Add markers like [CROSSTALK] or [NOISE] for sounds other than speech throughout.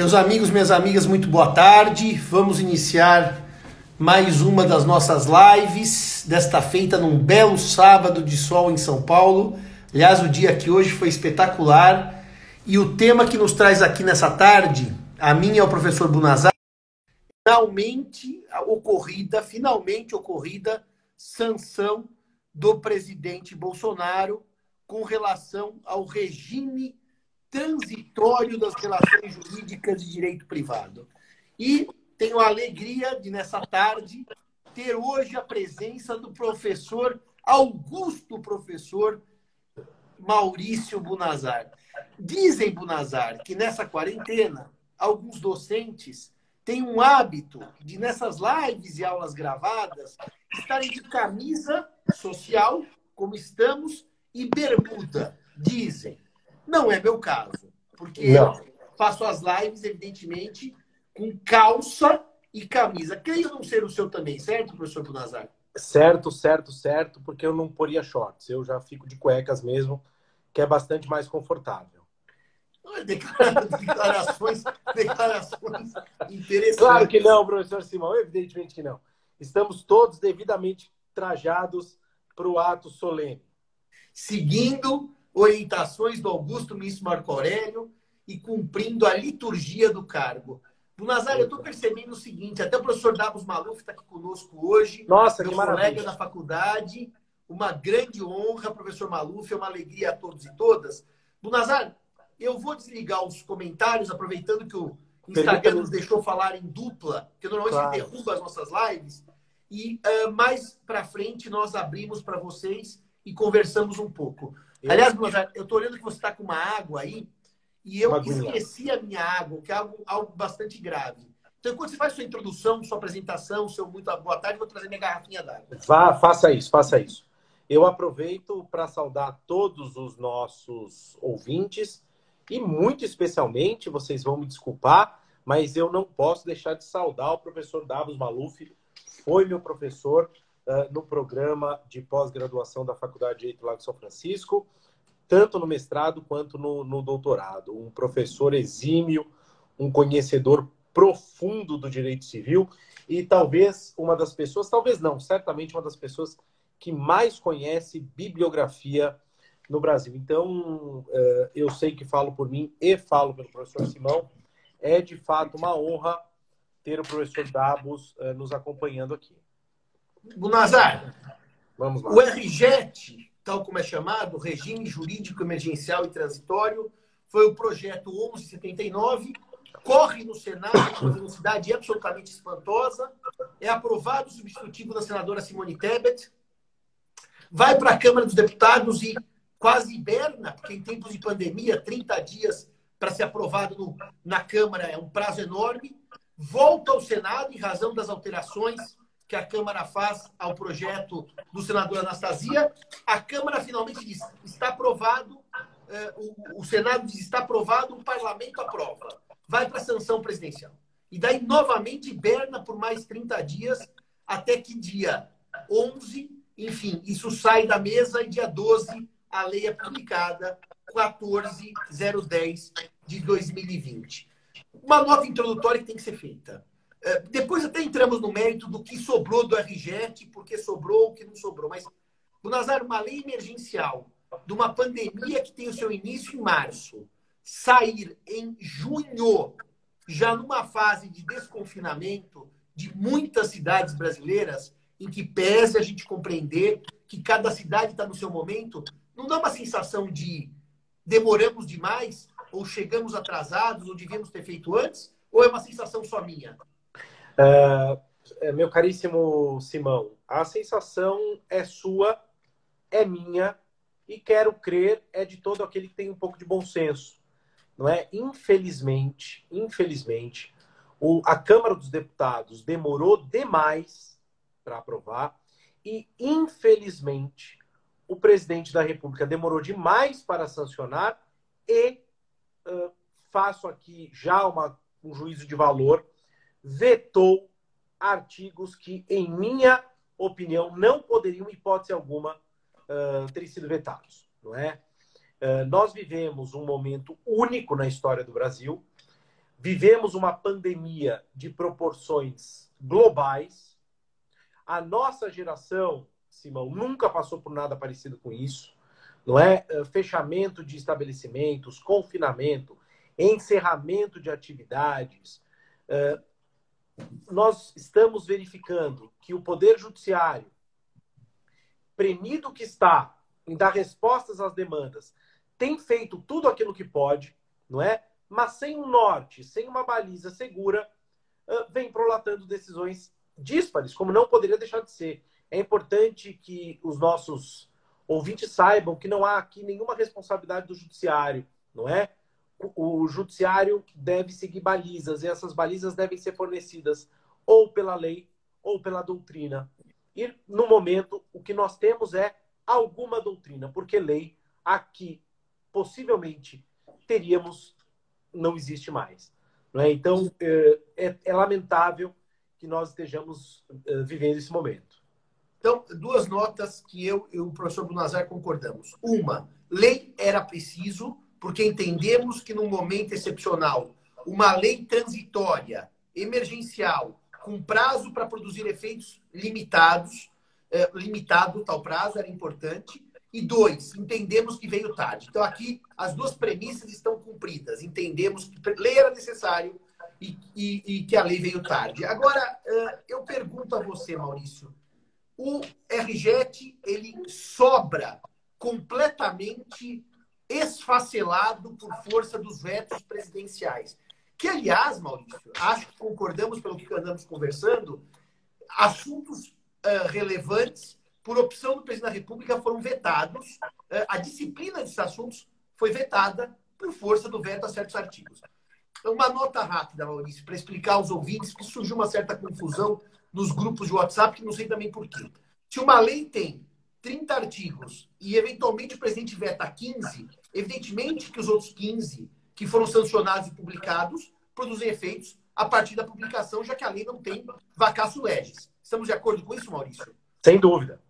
Meus amigos, minhas amigas, muito boa tarde. Vamos iniciar mais uma das nossas lives, desta feita num belo sábado de sol em São Paulo. Aliás, o dia aqui hoje foi espetacular. E o tema que nos traz aqui nessa tarde, a minha é o professor Bunazar, finalmente ocorrida, finalmente ocorrida sanção do presidente Bolsonaro com relação ao regime transitório das relações jurídicas de direito privado. E tenho a alegria de, nessa tarde, ter hoje a presença do professor, Augusto professor Maurício Bunazar. Dizem, Bunazar, que nessa quarentena, alguns docentes têm um hábito de, nessas lives e aulas gravadas, estarem de camisa social, como estamos, e bermuda. Dizem. Não é meu caso, porque não. eu faço as lives, evidentemente, com calça e camisa. Creio não ser o seu também, certo, professor Bunazar? Certo, certo, certo, porque eu não poria shorts. Eu já fico de cuecas mesmo, que é bastante mais confortável. [LAUGHS] Declarações, declarações interessantes. Claro que não, professor Simão, evidentemente que não. Estamos todos devidamente trajados para o ato solene. Seguindo orientações do Augusto Ministro Marco Aurélio e cumprindo a liturgia do cargo. Do Nazário, eu estou percebendo o seguinte: até o professor Davos Maluf está aqui conosco hoje. Nossa, meu que colega maravilha. da faculdade. Uma grande honra, professor Maluf, é uma alegria a todos e todas. Do Nazário, eu vou desligar os comentários, aproveitando que o Instagram nos deixou falar em dupla, porque normalmente claro. derruba as nossas lives. E uh, mais para frente nós abrimos para vocês e conversamos um pouco. Eu... Aliás, eu estou olhando que você está com uma água aí e eu esqueci a minha água, que é algo, algo bastante grave. Então, quando você faz sua introdução, sua apresentação, seu muito boa tarde, vou trazer minha garrafinha d'água. Vá, faça isso, faça isso. Eu aproveito para saudar todos os nossos ouvintes e muito especialmente, vocês vão me desculpar, mas eu não posso deixar de saudar o professor Davos Maluf, foi meu professor uh, no programa de pós-graduação da Faculdade de Direito Lago São Francisco, tanto no mestrado quanto no, no doutorado. Um professor exímio, um conhecedor profundo do direito civil e talvez uma das pessoas, talvez não, certamente uma das pessoas que mais conhece bibliografia no Brasil. Então, eu sei que falo por mim e falo pelo professor Simão. É de fato uma honra ter o professor Dabos nos acompanhando aqui. Gunazar, Vamos lá. o RJET, tal como é chamado, Regime Jurídico Emergencial e Transitório, foi o projeto 1179, corre no Senado com uma velocidade absolutamente espantosa, é aprovado o substitutivo da senadora Simone Tebet, vai para a Câmara dos Deputados e quase hiberna, porque em tempos de pandemia, 30 dias para ser aprovado no, na Câmara é um prazo enorme, volta ao Senado em razão das alterações que a Câmara faz ao projeto do senador Anastasia. A Câmara finalmente diz: está aprovado, o, Senado diz: está aprovado, o parlamento aprova. Vai para a sanção presidencial. E daí, novamente, hiberna por mais 30 dias, até que dia 11, enfim, isso sai da mesa e dia 12 a lei é publicada, 14010 de 2020. Uma nota introdutória que tem que ser feita. Depois até entramos no mérito do que sobrou do RGET, porque sobrou, o que não sobrou. Mas, Nazar, uma lei emergencial de uma pandemia que tem o seu início em março, sair em junho, já numa fase de desconfinamento de muitas cidades brasileiras, em que pese a gente compreender que cada cidade está no seu momento, não dá uma sensação de demoramos demais, ou chegamos atrasados, ou devíamos ter feito antes? Ou é uma sensação só minha? Uh, meu caríssimo Simão, a sensação é sua, é minha, e quero crer é de todo aquele que tem um pouco de bom senso. Não é? Infelizmente, infelizmente, o, a Câmara dos Deputados demorou demais para aprovar e, infelizmente, o presidente da República demorou demais para sancionar e uh, faço aqui já uma, um juízo de valor vetou artigos que, em minha opinião, não poderiam, em hipótese alguma, uh, ter sido vetados. Não é? Uh, nós vivemos um momento único na história do Brasil. Vivemos uma pandemia de proporções globais. A nossa geração, Simão, nunca passou por nada parecido com isso. Não é fechamento de estabelecimentos, confinamento, encerramento de atividades. Nós estamos verificando que o Poder Judiciário, premido que está em dar respostas às demandas, tem feito tudo aquilo que pode, não é? Mas sem um norte, sem uma baliza segura, vem prolatando decisões díspares, como não poderia deixar de ser. É importante que os nossos ouvintes saibam que não há aqui nenhuma responsabilidade do judiciário, não é? O judiciário deve seguir balizas e essas balizas devem ser fornecidas ou pela lei ou pela doutrina. E no momento o que nós temos é alguma doutrina, porque lei aqui possivelmente teríamos não existe mais. Não é? Então é, é, é lamentável que nós estejamos é, vivendo esse momento. Então, duas notas que eu e o professor Brunazar concordamos. Uma, lei era preciso, porque entendemos que num momento excepcional, uma lei transitória, emergencial, com prazo para produzir efeitos limitados, é, limitado tal prazo, era importante. E dois, entendemos que veio tarde. Então, aqui, as duas premissas estão cumpridas. Entendemos que lei era necessário e, e, e que a lei veio tarde. Agora, eu pergunto a você, Maurício, o RJET, ele sobra completamente esfacelado por força dos vetos presidenciais. Que, aliás, Maurício, acho que concordamos pelo que andamos conversando, assuntos uh, relevantes, por opção do presidente da República, foram vetados. Uh, a disciplina desses assuntos foi vetada por força do veto a certos artigos. Uma nota rápida, Maurício, para explicar aos ouvintes que surgiu uma certa confusão nos grupos de WhatsApp, que não sei também por quê. Se uma lei tem 30 artigos e, eventualmente, o presidente veta 15, evidentemente que os outros 15 que foram sancionados e publicados produzem efeitos a partir da publicação, já que a lei não tem vacácio legis. Estamos de acordo com isso, Maurício? Sem dúvida.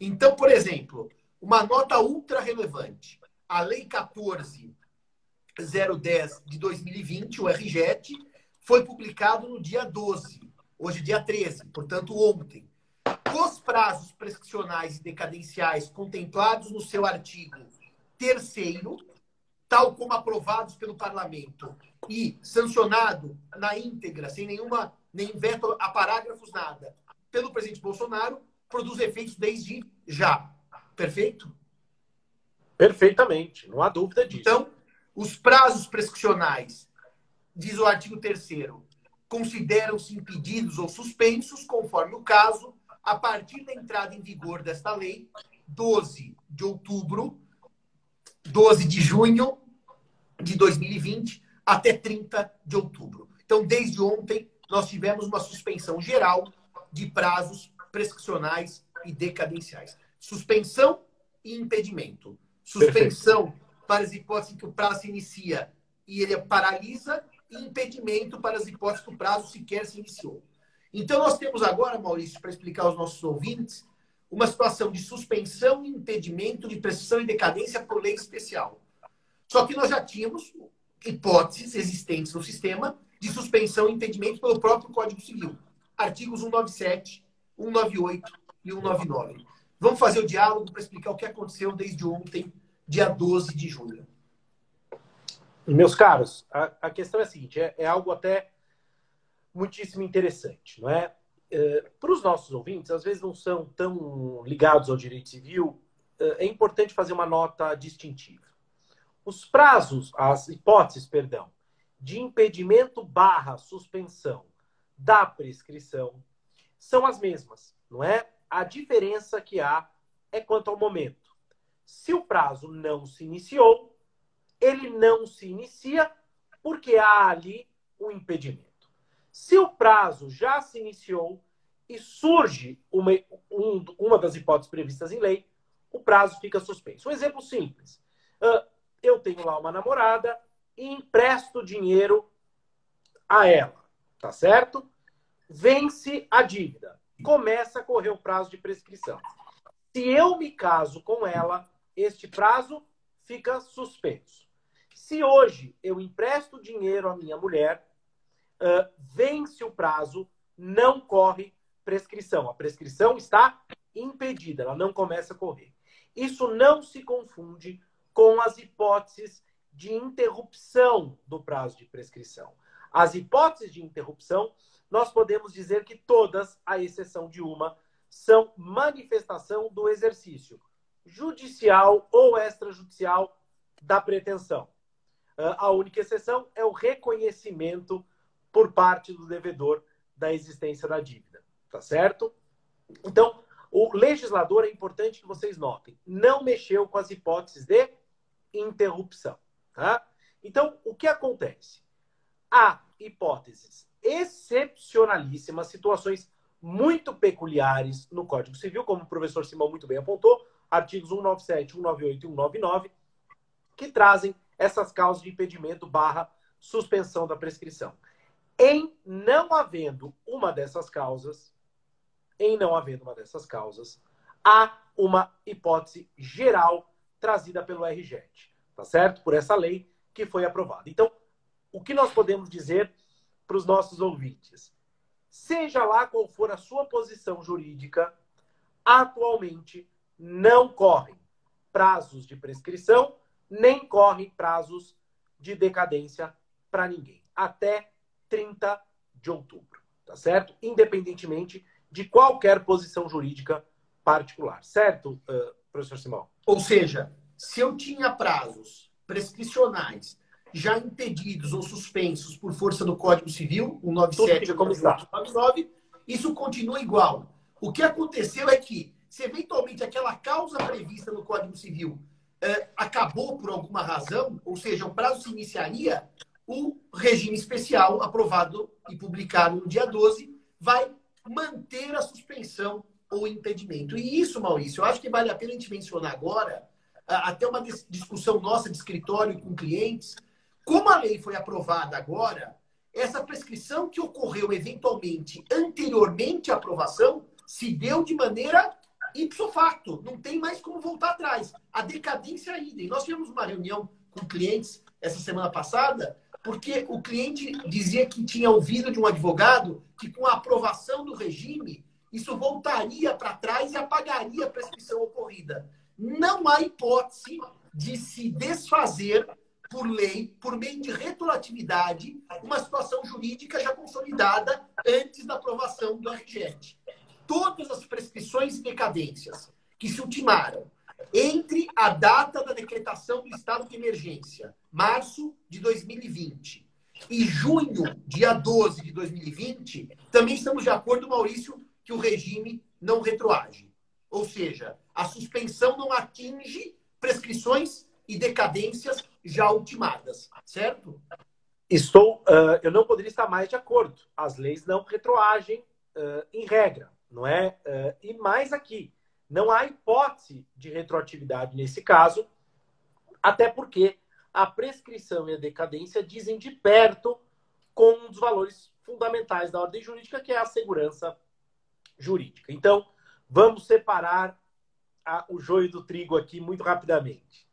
Então, por exemplo, uma nota ultra relevante. A Lei 14010 de 2020, o RJET, foi publicado no dia 12, hoje dia 13, portanto ontem. Os prazos prescricionais e decadenciais contemplados no seu artigo terceiro, tal como aprovados pelo parlamento e sancionado na íntegra, sem nenhuma nem veto a parágrafos nada, pelo presidente Bolsonaro, produz efeitos desde já. Perfeito? Perfeitamente, não há dúvida disso. Então, os prazos prescricionais, diz o artigo 3 consideram-se impedidos ou suspensos, conforme o caso, a partir da entrada em vigor desta lei, 12 de outubro 12 de junho de 2020 até 30 de outubro. Então, desde ontem, nós tivemos uma suspensão geral de prazos prescricionais e decadenciais. Suspensão e impedimento. Suspensão para as hipóteses em que o prazo se inicia e ele paralisa, e impedimento para as hipóteses que o prazo sequer se iniciou. Então, nós temos agora, Maurício, para explicar aos nossos ouvintes, uma situação de suspensão e impedimento de prescrição e decadência por lei especial. Só que nós já tínhamos hipóteses existentes no sistema de suspensão e impedimento pelo próprio Código Civil. Artigos 197, 198 e 199. Vamos fazer o diálogo para explicar o que aconteceu desde ontem, dia 12 de junho. Meus caros, a, a questão é a seguinte: é, é algo até muitíssimo interessante, não é? Eh, para os nossos ouvintes, às vezes não são tão ligados ao direito civil, eh, é importante fazer uma nota distintiva. Os prazos, as hipóteses, perdão, de impedimento barra suspensão da prescrição são as mesmas, não é? A diferença que há é quanto ao momento. Se o prazo não se iniciou, ele não se inicia porque há ali um impedimento. Se o prazo já se iniciou e surge uma, um, uma das hipóteses previstas em lei, o prazo fica suspenso. Um exemplo simples. Uh, eu tenho lá uma namorada e empresto dinheiro a ela, tá certo? Vence a dívida, começa a correr o prazo de prescrição. Se eu me caso com ela, este prazo fica suspenso. Se hoje eu empresto dinheiro à minha mulher, uh, vence o prazo, não corre prescrição. A prescrição está impedida, ela não começa a correr. Isso não se confunde com as hipóteses de interrupção do prazo de prescrição. As hipóteses de interrupção, nós podemos dizer que todas, à exceção de uma, são manifestação do exercício judicial ou extrajudicial da pretensão. Ah, a única exceção é o reconhecimento por parte do devedor da existência da dívida. Tá certo? Então, o legislador é importante que vocês notem, não mexeu com as hipóteses de interrupção. Tá? Então, o que acontece? Há hipóteses excepcionalíssimas, situações muito peculiares no Código Civil, como o professor Simão muito bem apontou, artigos 197, 198 e 199, que trazem essas causas de impedimento barra suspensão da prescrição. Em não havendo uma dessas causas, em não havendo uma dessas causas, há uma hipótese geral trazida pelo RGET, tá certo? Por essa lei que foi aprovada. Então, o que nós podemos dizer para os nossos ouvintes? Seja lá qual for a sua posição jurídica, atualmente não correm prazos de prescrição, nem correm prazos de decadência para ninguém. Até 30 de outubro, tá certo? Independentemente de qualquer posição jurídica particular, certo, uh, professor Simão? Ou seja, se eu tinha prazos prescricionais já impedidos ou suspensos por força do Código Civil, o 97 como está. 99, isso continua igual. O que aconteceu é que, se eventualmente aquela causa prevista no Código Civil eh, acabou por alguma razão, ou seja, o prazo se iniciaria, o regime especial aprovado e publicado no dia 12 vai manter a suspensão ou impedimento. E isso, Maurício, eu acho que vale a pena a gente mencionar agora, até uma discussão nossa de escritório com clientes, como a lei foi aprovada agora, essa prescrição que ocorreu eventualmente anteriormente à aprovação se deu de maneira ipso facto, não tem mais como voltar atrás. A decadência ainda. E nós tivemos uma reunião com clientes essa semana passada, porque o cliente dizia que tinha ouvido de um advogado que com a aprovação do regime, isso voltaria para trás e apagaria a prescrição ocorrida. Não há hipótese de se desfazer por lei, por meio de retroatividade, uma situação jurídica já consolidada antes da aprovação do RGET. Todas as prescrições e decadências que se ultimaram entre a data da decretação do estado de emergência, março de 2020, e junho, dia 12 de 2020, também estamos de acordo, Maurício, que o regime não retroage. Ou seja, a suspensão não atinge prescrições e decadências já ultimadas, certo? Estou, uh, eu não poderia estar mais de acordo. As leis não retroagem uh, em regra, não é? Uh, e mais aqui, não há hipótese de retroatividade nesse caso, até porque a prescrição e a decadência dizem de perto com um dos valores fundamentais da ordem jurídica, que é a segurança jurídica. Então, vamos separar a, o joio do trigo aqui muito rapidamente.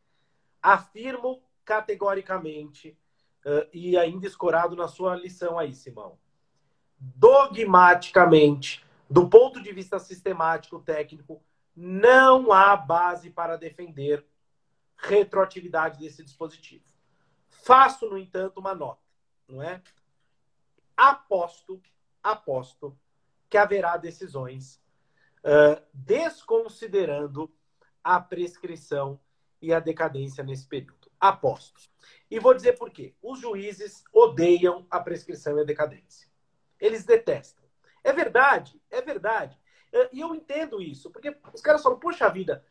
Afirmo categoricamente, uh, e ainda escorado na sua lição aí, Simão, dogmaticamente, do ponto de vista sistemático, técnico, não há base para defender retroatividade desse dispositivo. Faço, no entanto, uma nota, não é? Aposto, aposto que haverá decisões uh, desconsiderando a prescrição e a decadência nesse período. Aposto. E vou dizer por quê. Os juízes odeiam a prescrição e a decadência. Eles detestam. É verdade, é verdade. E eu entendo isso, porque os caras falam, puxa vida,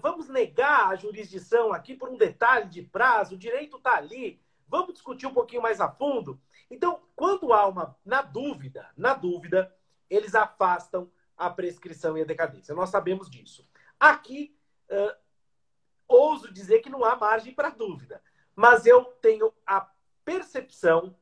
vamos negar a jurisdição aqui por um detalhe de prazo, o direito está ali, vamos discutir um pouquinho mais a fundo. Então, quando há uma, na dúvida, na dúvida, eles afastam a prescrição e a decadência. Nós sabemos disso. Aqui, uh, ouso dizer que não há margem para dúvida, mas eu tenho a percepção,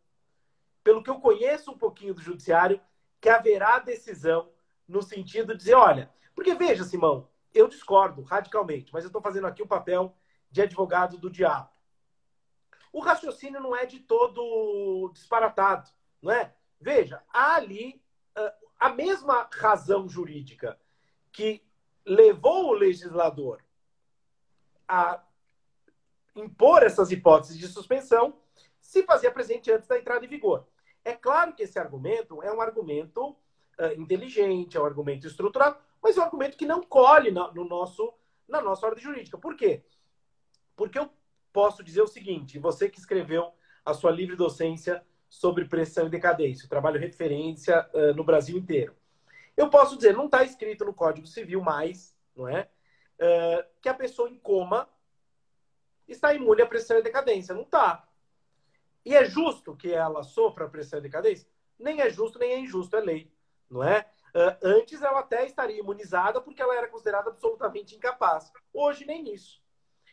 pelo que eu conheço um pouquinho do judiciário, que haverá decisão no sentido de dizer, olha, porque veja, Simão, eu discordo radicalmente, mas eu estou fazendo aqui o papel de advogado do diabo. o raciocínio não é de todo disparatado, não é? Veja, há ali uh, a mesma razão jurídica que levou o legislador a impor essas hipóteses de suspensão se fazia presente antes da entrada em vigor. É claro que esse argumento é um argumento uh, inteligente, é um argumento estruturado, mas é um argumento que não colhe no, no nosso, na nossa ordem jurídica. Por quê? Porque eu posso dizer o seguinte: você que escreveu a sua livre docência sobre pressão e decadência, o trabalho referência uh, no Brasil inteiro. Eu posso dizer, não está escrito no Código Civil mais, não é? Uh, que a pessoa em coma está imune à pressão e decadência. Não está. E é justo que ela sofra pressão e decadência? Nem é justo, nem é injusto, é lei, não é? Uh, antes ela até estaria imunizada porque ela era considerada absolutamente incapaz. Hoje nem isso.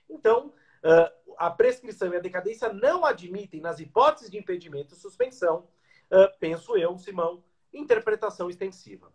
Então, uh, a prescrição e a decadência não admitem, nas hipóteses de impedimento e suspensão, uh, penso eu, Simão, interpretação extensiva.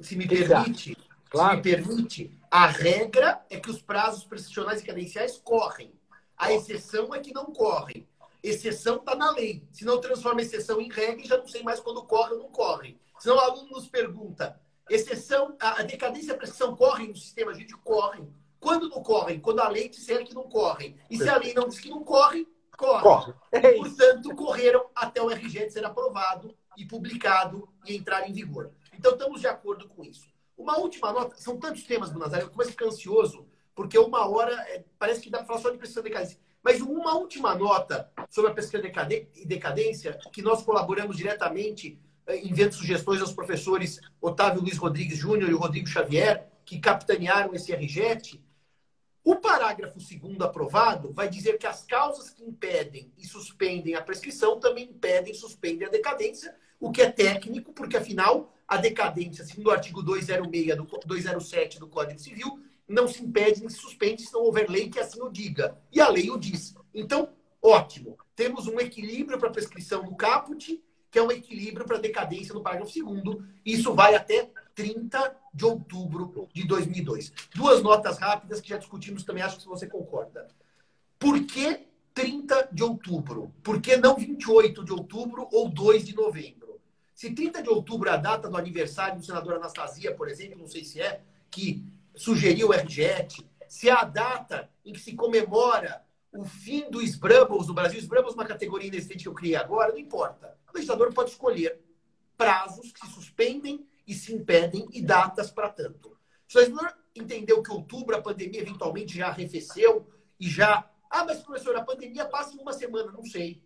Se me permite, claro. se me permite, a regra é que os prazos prescricionais e cadenciais correm. A exceção é que não correm. Exceção está na lei. Se não transforma exceção em regra, já não sei mais quando corre ou não corre. Senão o aluno nos pergunta: exceção, a, decadência e a prescrição correm no sistema jurídico? Correm. Quando não correm? Quando a lei disser que não correm. E se a lei não diz que não corre, corre. corre. É portanto, correram até o RG ser aprovado e publicado e entrar em vigor. Então, estamos de acordo com isso. Uma última nota, são tantos temas, Bonazar, eu começo a ficar ansioso, porque uma hora é, parece que dá para falar só de prescrição e decadência. Mas uma última nota sobre a pesquisa e decadência, que nós colaboramos diretamente enviando sugestões aos professores Otávio Luiz Rodrigues Júnior e Rodrigo Xavier, que capitanearam esse RJET. O parágrafo segundo aprovado vai dizer que as causas que impedem e suspendem a prescrição também impedem e suspendem a decadência, o que é técnico, porque afinal a decadência, segundo o artigo 206 do 207 do Código Civil, não se impede nem se suspende se não houver lei que assim o diga. E a lei o diz. Então, ótimo. Temos um equilíbrio para a prescrição do caput, que é um equilíbrio para a decadência no parágrafo 2 Isso vai até 30 de outubro de 2002. Duas notas rápidas que já discutimos também, acho que você concorda. Por que 30 de outubro? Por que não 28 de outubro ou 2 de novembro? Se 30 de outubro é a data do aniversário do senador Anastasia, por exemplo, não sei se é, que sugeriu o RJET, se é a data em que se comemora o fim do Sbrubbles do Brasil, Sbrubbles é uma categoria inexistente que eu criei agora, não importa. O legislador pode escolher prazos que se suspendem e se impedem e datas para tanto. Se o legislador entendeu que outubro a pandemia eventualmente já arrefeceu e já. Ah, mas professor, a pandemia passa em uma semana, não sei.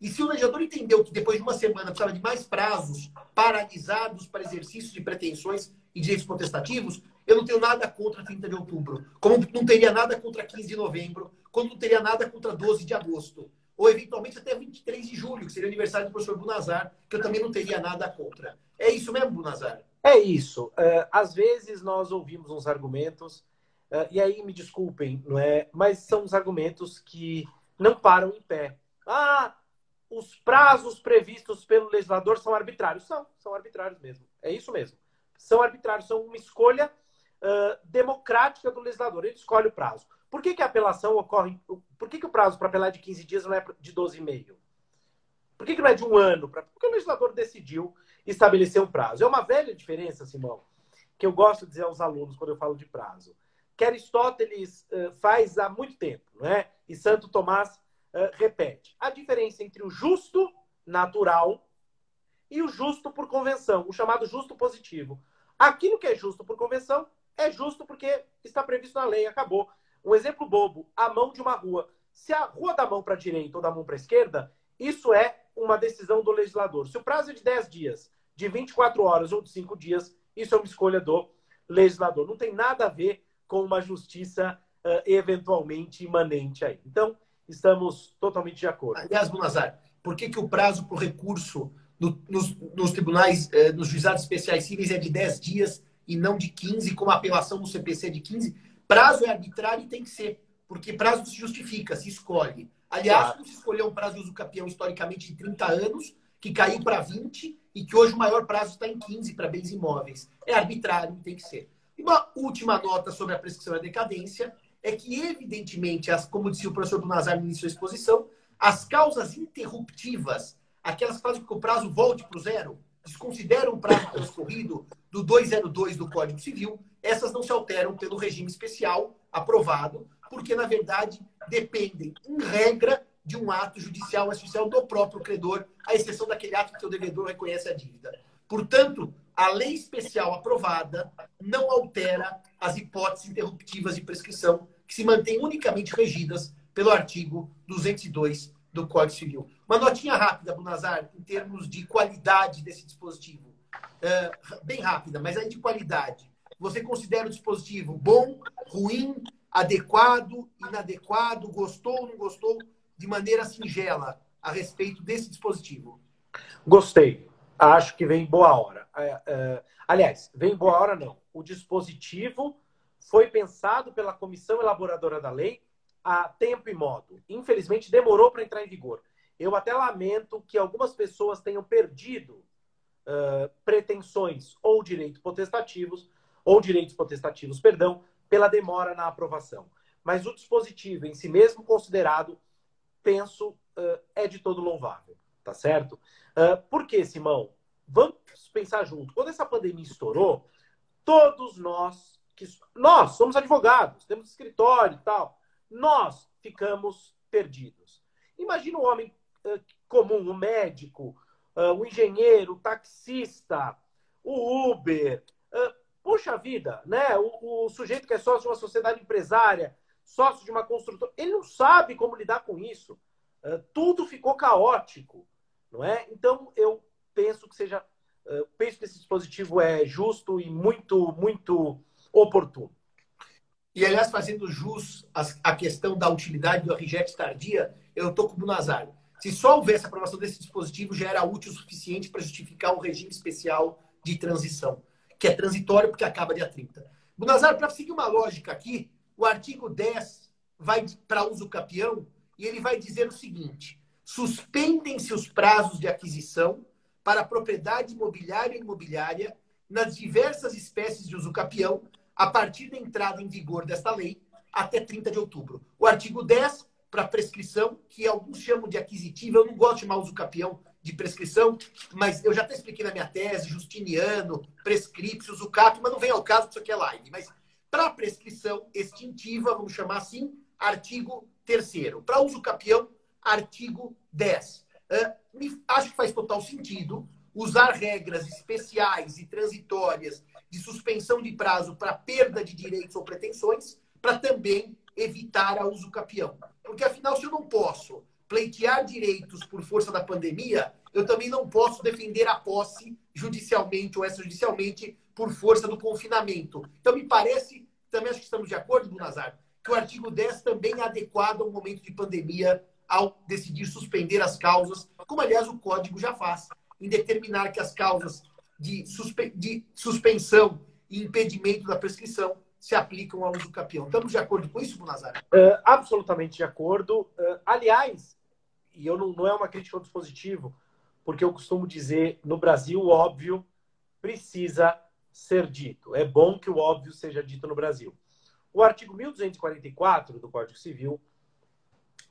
E se o legislador entendeu que depois de uma semana precisava de mais prazos paralisados para exercício de pretensões e direitos protestativos, eu não tenho nada contra 30 de outubro. Como não teria nada contra 15 de novembro, como não teria nada contra 12 de agosto. Ou eventualmente até 23 de julho, que seria aniversário do professor Bunazar, que eu também não teria nada contra. É isso mesmo, Bunazar? É isso. Uh, às vezes nós ouvimos uns argumentos, uh, e aí me desculpem, não é? Mas são os argumentos que não param em pé. Ah, os prazos previstos pelo legislador são arbitrários. São, são arbitrários mesmo. É isso mesmo. São arbitrários, são uma escolha democrática do legislador. Ele escolhe o prazo. Por que, que a apelação ocorre? Por que, que o prazo para apelar é de 15 dias não é de 12,5? Por que, que não é de um ano? Porque o legislador decidiu estabelecer um prazo. É uma velha diferença, Simão, que eu gosto de dizer aos alunos quando eu falo de prazo. Que Aristóteles uh, faz há muito tempo, não é? E Santo Tomás uh, repete. A diferença entre o justo natural e o justo por convenção, o chamado justo positivo. Aquilo que é justo por convenção é justo porque está previsto na lei, acabou. Um exemplo bobo: a mão de uma rua. Se a rua dá mão para a direita ou da mão para a esquerda, isso é uma decisão do legislador. Se o prazo é de 10 dias, de 24 horas ou de 5 dias, isso é uma escolha do legislador. Não tem nada a ver com uma justiça uh, eventualmente imanente aí. Então, estamos totalmente de acordo. Aliás, Bonazar, por que, que o prazo para o recurso no, nos, nos, tribunais, eh, nos juizados especiais cíveis é de 10 dias e não de 15, como a apelação no CPC é de 15? Prazo é arbitrário e tem que ser, porque prazo se justifica, se escolhe. Aliás, claro. se escolheu um prazo de uso capião historicamente de 30 anos, que caiu para 20 e que hoje o maior prazo está em 15 para bens imóveis. É arbitrário e tem que ser. E uma última nota sobre a prescrição e a decadência é que, evidentemente, as, como disse o professor Bunazar no início da exposição, As causas interruptivas, aquelas que fazem com que o prazo volte para o zero, desconsideram o prazo transcorrido do 202 do Código Civil, essas não se alteram pelo regime especial aprovado, porque, na verdade, dependem, em regra, de um ato judicial oficial do próprio credor, à exceção daquele ato que o devedor reconhece a dívida. Portanto, a lei especial aprovada não altera as hipóteses interruptivas de prescrição, que se mantêm unicamente regidas pelo artigo 202 do Código Civil. Uma notinha rápida, Bunazar, em termos de qualidade desse dispositivo. Uh, bem rápida, mas aí de qualidade. Você considera o dispositivo bom, ruim, adequado, inadequado, gostou ou não gostou, de maneira singela, a respeito desse dispositivo? Gostei. Acho que vem boa hora. É, é, aliás, vem boa hora não. O dispositivo foi pensado pela comissão elaboradora da lei a tempo e modo. Infelizmente, demorou para entrar em vigor. Eu até lamento que algumas pessoas tenham perdido uh, pretensões ou direitos potestativos, ou direitos potestativos, perdão, pela demora na aprovação. Mas o dispositivo em si mesmo considerado, penso, uh, é de todo louvável, tá certo? Uh, por quê, Simão? Vamos pensar junto. Quando essa pandemia estourou, todos nós, que nós somos advogados, temos escritório e tal, nós ficamos perdidos. Imagina um homem uh, comum, um médico, uh, um engenheiro, o taxista, o Uber. Uh, puxa vida, né? O, o, sujeito que é sócio de uma sociedade empresária, sócio de uma construtora, ele não sabe como lidar com isso. tudo ficou caótico, não é? Então eu penso que seja, penso que esse dispositivo é justo e muito, muito oportuno. E, aliás, fazendo jus à questão da utilidade do RJET tardia, eu estou com o Nazar. Se só houvesse aprovação desse dispositivo, já era útil o suficiente para justificar o regime especial de transição, que é transitório porque acaba dia 30. Bunazar, para seguir uma lógica aqui, o artigo 10 vai para uso capião e ele vai dizer o seguinte: suspendem-se os prazos de aquisição para propriedade imobiliária e imobiliária nas diversas espécies de uso capião a partir da entrada em vigor desta lei até 30 de outubro. O artigo 10, para prescrição, que alguns chamam de aquisitiva, eu não gosto de chamar uso capião de prescrição, mas eu já até expliquei na minha tese, Justiniano, prescriptus, uso cap, mas não vem ao caso, isso aqui é live. Mas para prescrição extintiva, vamos chamar assim, artigo 3 Para uso capião, artigo 10. Uh, acho que faz total sentido usar regras especiais e transitórias de suspensão de prazo para perda de direitos ou pretensões, para também evitar a uso capião. Porque, afinal, se eu não posso pleitear direitos por força da pandemia, eu também não posso defender a posse judicialmente ou extrajudicialmente por força do confinamento. Então, me parece, também acho que estamos de acordo, Bunazar, que o artigo 10 também é adequado ao momento de pandemia ao decidir suspender as causas, como, aliás, o código já faz, em determinar que as causas de, suspe de suspensão e impedimento da prescrição se aplicam ao uso capião. Estamos de acordo com isso, Munazar? Uh, absolutamente de acordo. Uh, aliás, e eu não, não é uma crítica ao dispositivo, porque eu costumo dizer, no Brasil, o óbvio precisa ser dito. É bom que o óbvio seja dito no Brasil. O artigo 1244 do Código Civil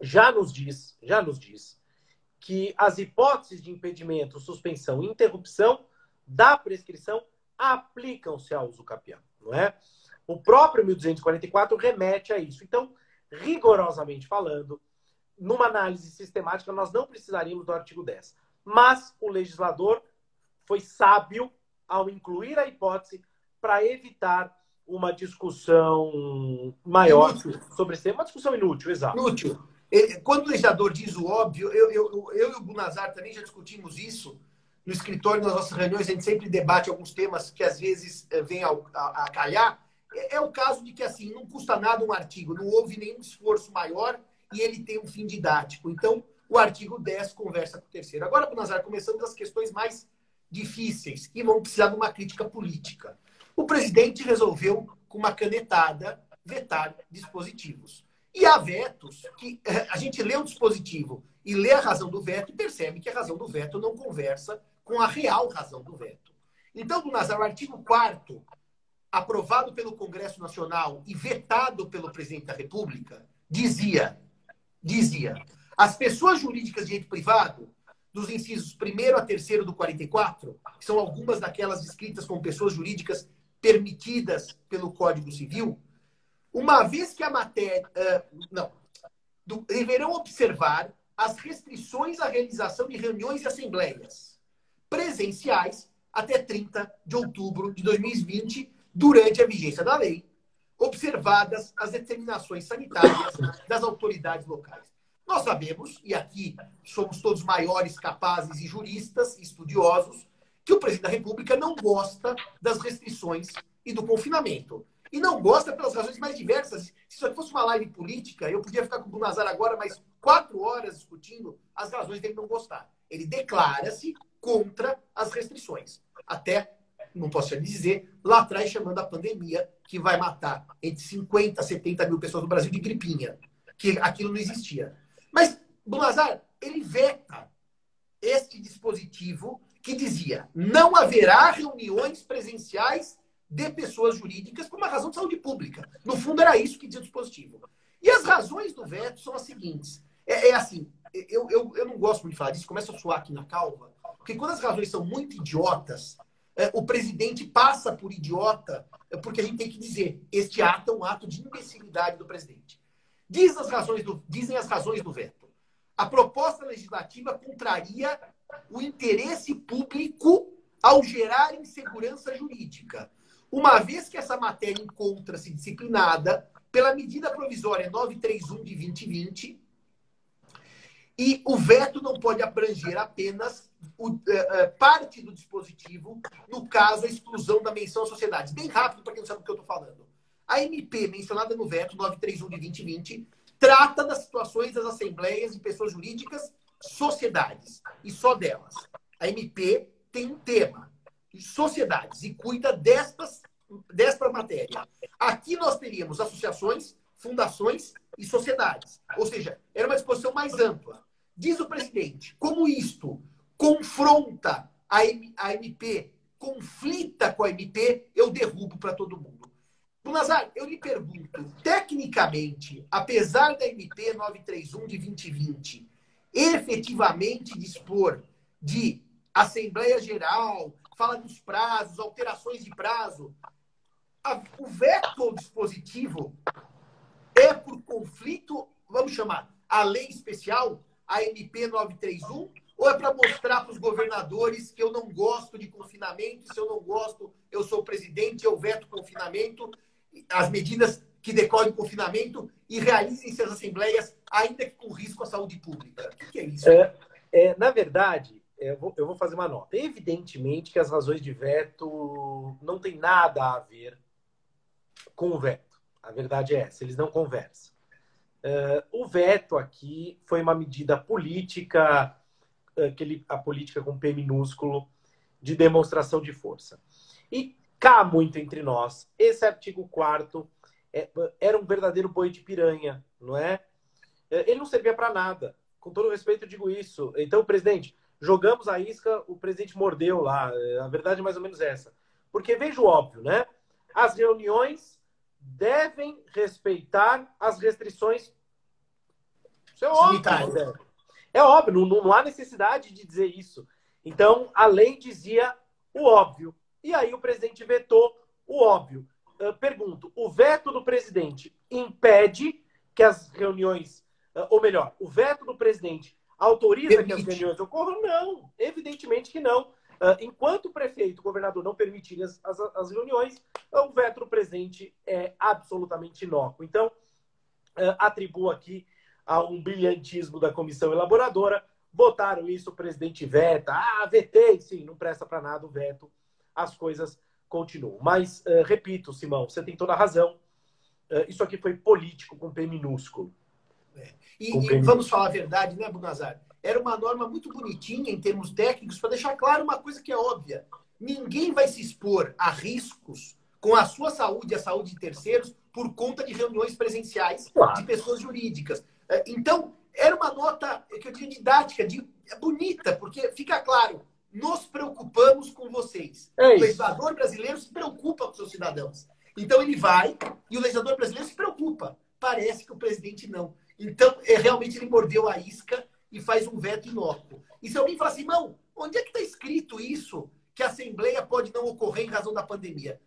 já nos diz, já nos diz que as hipóteses de impedimento, suspensão e interrupção da prescrição aplicam-se ao uso capião, não é? O próprio 1244 remete a isso. Então, rigorosamente falando, numa análise sistemática, nós não precisaríamos do artigo 10. Mas o legislador foi sábio ao incluir a hipótese para evitar uma discussão maior inútil. sobre esse tema. Uma discussão inútil, exato. Inútil. Quando o legislador diz o óbvio, eu, eu, eu e o Bunazar também já discutimos isso no escritório, nas nossas reuniões, a gente sempre debate alguns temas que às vezes eh, vêm a, calhar. É, é, o caso de que, assim, não custa nada um artigo, não houve nenhum esforço maior e ele tem um fim didático. Então, o artigo 10 conversa com o terceiro. Agora, Bunazar, começando das questões mais difíceis, que vão precisar de uma crítica política. O presidente resolveu, com uma canetada, vetar dispositivos. E há vetos que eh, a gente lê o dispositivo e lê a razão do veto e percebe que a razão do veto não conversa com a real razão do veto. Então, do Nazar, o artigo 4 aprovado pelo Congresso Nacional e vetado pelo presidente da República, dizia, dizia, As pessoas jurídicas de direito privado, dos incisos 1 a 3 do 44, que são algumas daquelas escritas como pessoas jurídicas permitidas pelo Código Civil, uma vez que a matéria. Uh, não. Do, deverão observar as restrições à realização de reuniões e assembleias presenciais até 30 de outubro de 2020, durante a vigência da lei, observadas as determinações sanitárias das autoridades locais. Nós sabemos, e aqui somos todos maiores, capazes e juristas, estudiosos, que o presidente da República não gosta das restrições e do confinamento. E não gosta pelas razões mais diversas. Se isso aqui fosse uma live política, eu podia ficar com o Nazar agora mais quatro horas discutindo as razões dele não gostar. Ele declara-se contra as restrições. Até, não posso dizer, lá atrás chamando a pandemia, que vai matar entre 50 a 70 mil pessoas no Brasil de gripinha, que aquilo não existia. Mas Bunazar, ele veta este dispositivo que dizia não haverá reuniões presenciais de pessoas jurídicas por uma razão de saúde pública. No fundo, era isso que dizia o dispositivo. E as razões do veto são as seguintes. É, é assim, eu, eu, eu não gosto muito de falar disso, começa a suar aqui na calva, porque quando as razões são muito idiotas, é, o presidente passa por idiota, é porque a gente tem que dizer, este ato é um ato de imbecilidade do presidente. Diz as razões do, dizem as razões do veto. A proposta legislativa contraria o interesse público ao gerar insegurança jurídica, uma vez que essa matéria encontra-se disciplinada pela medida provisória 931 de 2020, e o veto não pode abranger apenas o, uh, parte do dispositivo, no caso, a exclusão da menção à sociedade. Bem rápido, para quem não sabe do que eu estou falando. A MP, mencionada no veto 931 de 2020, trata das situações das assembleias de pessoas jurídicas, sociedades, e só delas. A MP tem um tema, sociedades, e cuida destas, desta matéria. Aqui nós teríamos associações, fundações e sociedades. Ou seja, era uma disposição mais ampla. Diz o presidente, como isto confronta a, MP, conflita com a MP, eu derrubo para todo mundo. Nazar, eu lhe pergunto, tecnicamente, apesar da MP 931 de 2020 efetivamente dispor de Assembleia Geral, fala dos prazos, alterações de prazo, a, o veto ao dispositivo é por conflito, vamos chamar, a lei especial, a MP 931, ou é para mostrar para os governadores que eu não gosto de confinamento, se eu não gosto, eu sou presidente, eu veto confinamento, as medidas que decorrem do confinamento e realizem-se as assembleias, ainda que com risco à saúde pública. O que é isso? É, é, na verdade, eu vou, eu vou, fazer uma nota. Evidentemente que as razões de veto não tem nada a ver com o veto. A verdade é essa, eles não conversam. Uh, o veto aqui foi uma medida política, aquele, a política com P minúsculo, de demonstração de força. E cá muito entre nós. Esse artigo 4 é, era um verdadeiro boi de piranha, não é? ele não servia para nada. Com todo respeito, eu digo isso. Então, presidente, jogamos a isca, o presidente mordeu lá. A verdade é mais ou menos essa. Porque veja o óbvio, né? As reuniões devem respeitar as restrições. Isso é óbvio. Né? É óbvio, não, não há necessidade de dizer isso. Então, a lei dizia o óbvio. E aí o presidente vetou o óbvio. Eu pergunto: o veto do presidente impede que as reuniões, ou melhor, o veto do presidente autoriza Permite. que as reuniões ocorram? Não, evidentemente que não. Enquanto o prefeito, o governador não permitirem as, as, as reuniões, o veto do presidente é absolutamente inócuo. Então, atribuo aqui a um brilhantismo da comissão elaboradora. Votaram isso, o presidente veta. Ah, vetei. Sim, não presta para nada o veto as coisas continuam. Mas, uh, repito, Simão, você tem toda a razão. Isso aqui foi político com P minúsculo. É. E, e vamos falar a verdade, né, Bunazar? Era uma norma muito bonitinha em termos técnicos para deixar claro uma coisa que é óbvia. Ninguém vai se expor a riscos com a sua saúde e a saúde de terceiros por conta de reuniões presenciais claro. de pessoas jurídicas. É, então, era uma nota que eu diria didática, de, é bonita, porque fica claro, nos preocupamos com vocês. É o legislador brasileiro se preocupa com seus cidadãos. Então ele vai e o legislador brasileiro se preocupa. Parece que o presidente não. Então, é, realmente ele mordeu a isca e faz um veto inócuo. E se alguém falar assim, não, onde é que está escrito isso? Que a Assembleia pode não ocorrer em razão da pandemia?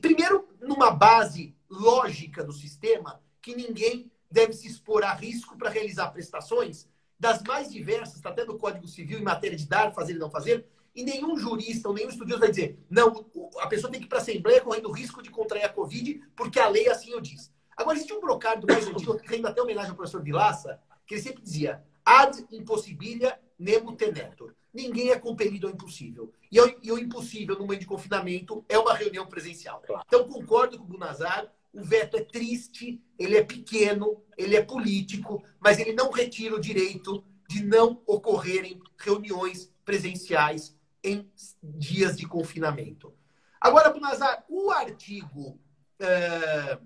Primeiro, numa base lógica do sistema, que ninguém deve se expor a risco para realizar prestações das mais diversas, está até no Código Civil em matéria de dar, fazer e não fazer, e nenhum jurista ou nenhum estudioso vai dizer, não, a pessoa tem que ir para a Assembleia correndo risco de contrair a Covid, porque a lei assim o diz. Agora, existe um brocário mais antigo, rendo até homenagem ao professor Vilaça, que ele sempre dizia, ad impossibilia nemo tenetur. Ninguém é compelido ao impossível. E, e o impossível no meio de confinamento é uma reunião presencial. Então, concordo com o Bunazar, o veto é triste, ele é pequeno, ele é político, mas ele não retira o direito de não ocorrerem reuniões presenciais em dias de confinamento. Agora, Bunazar, o artigo, é,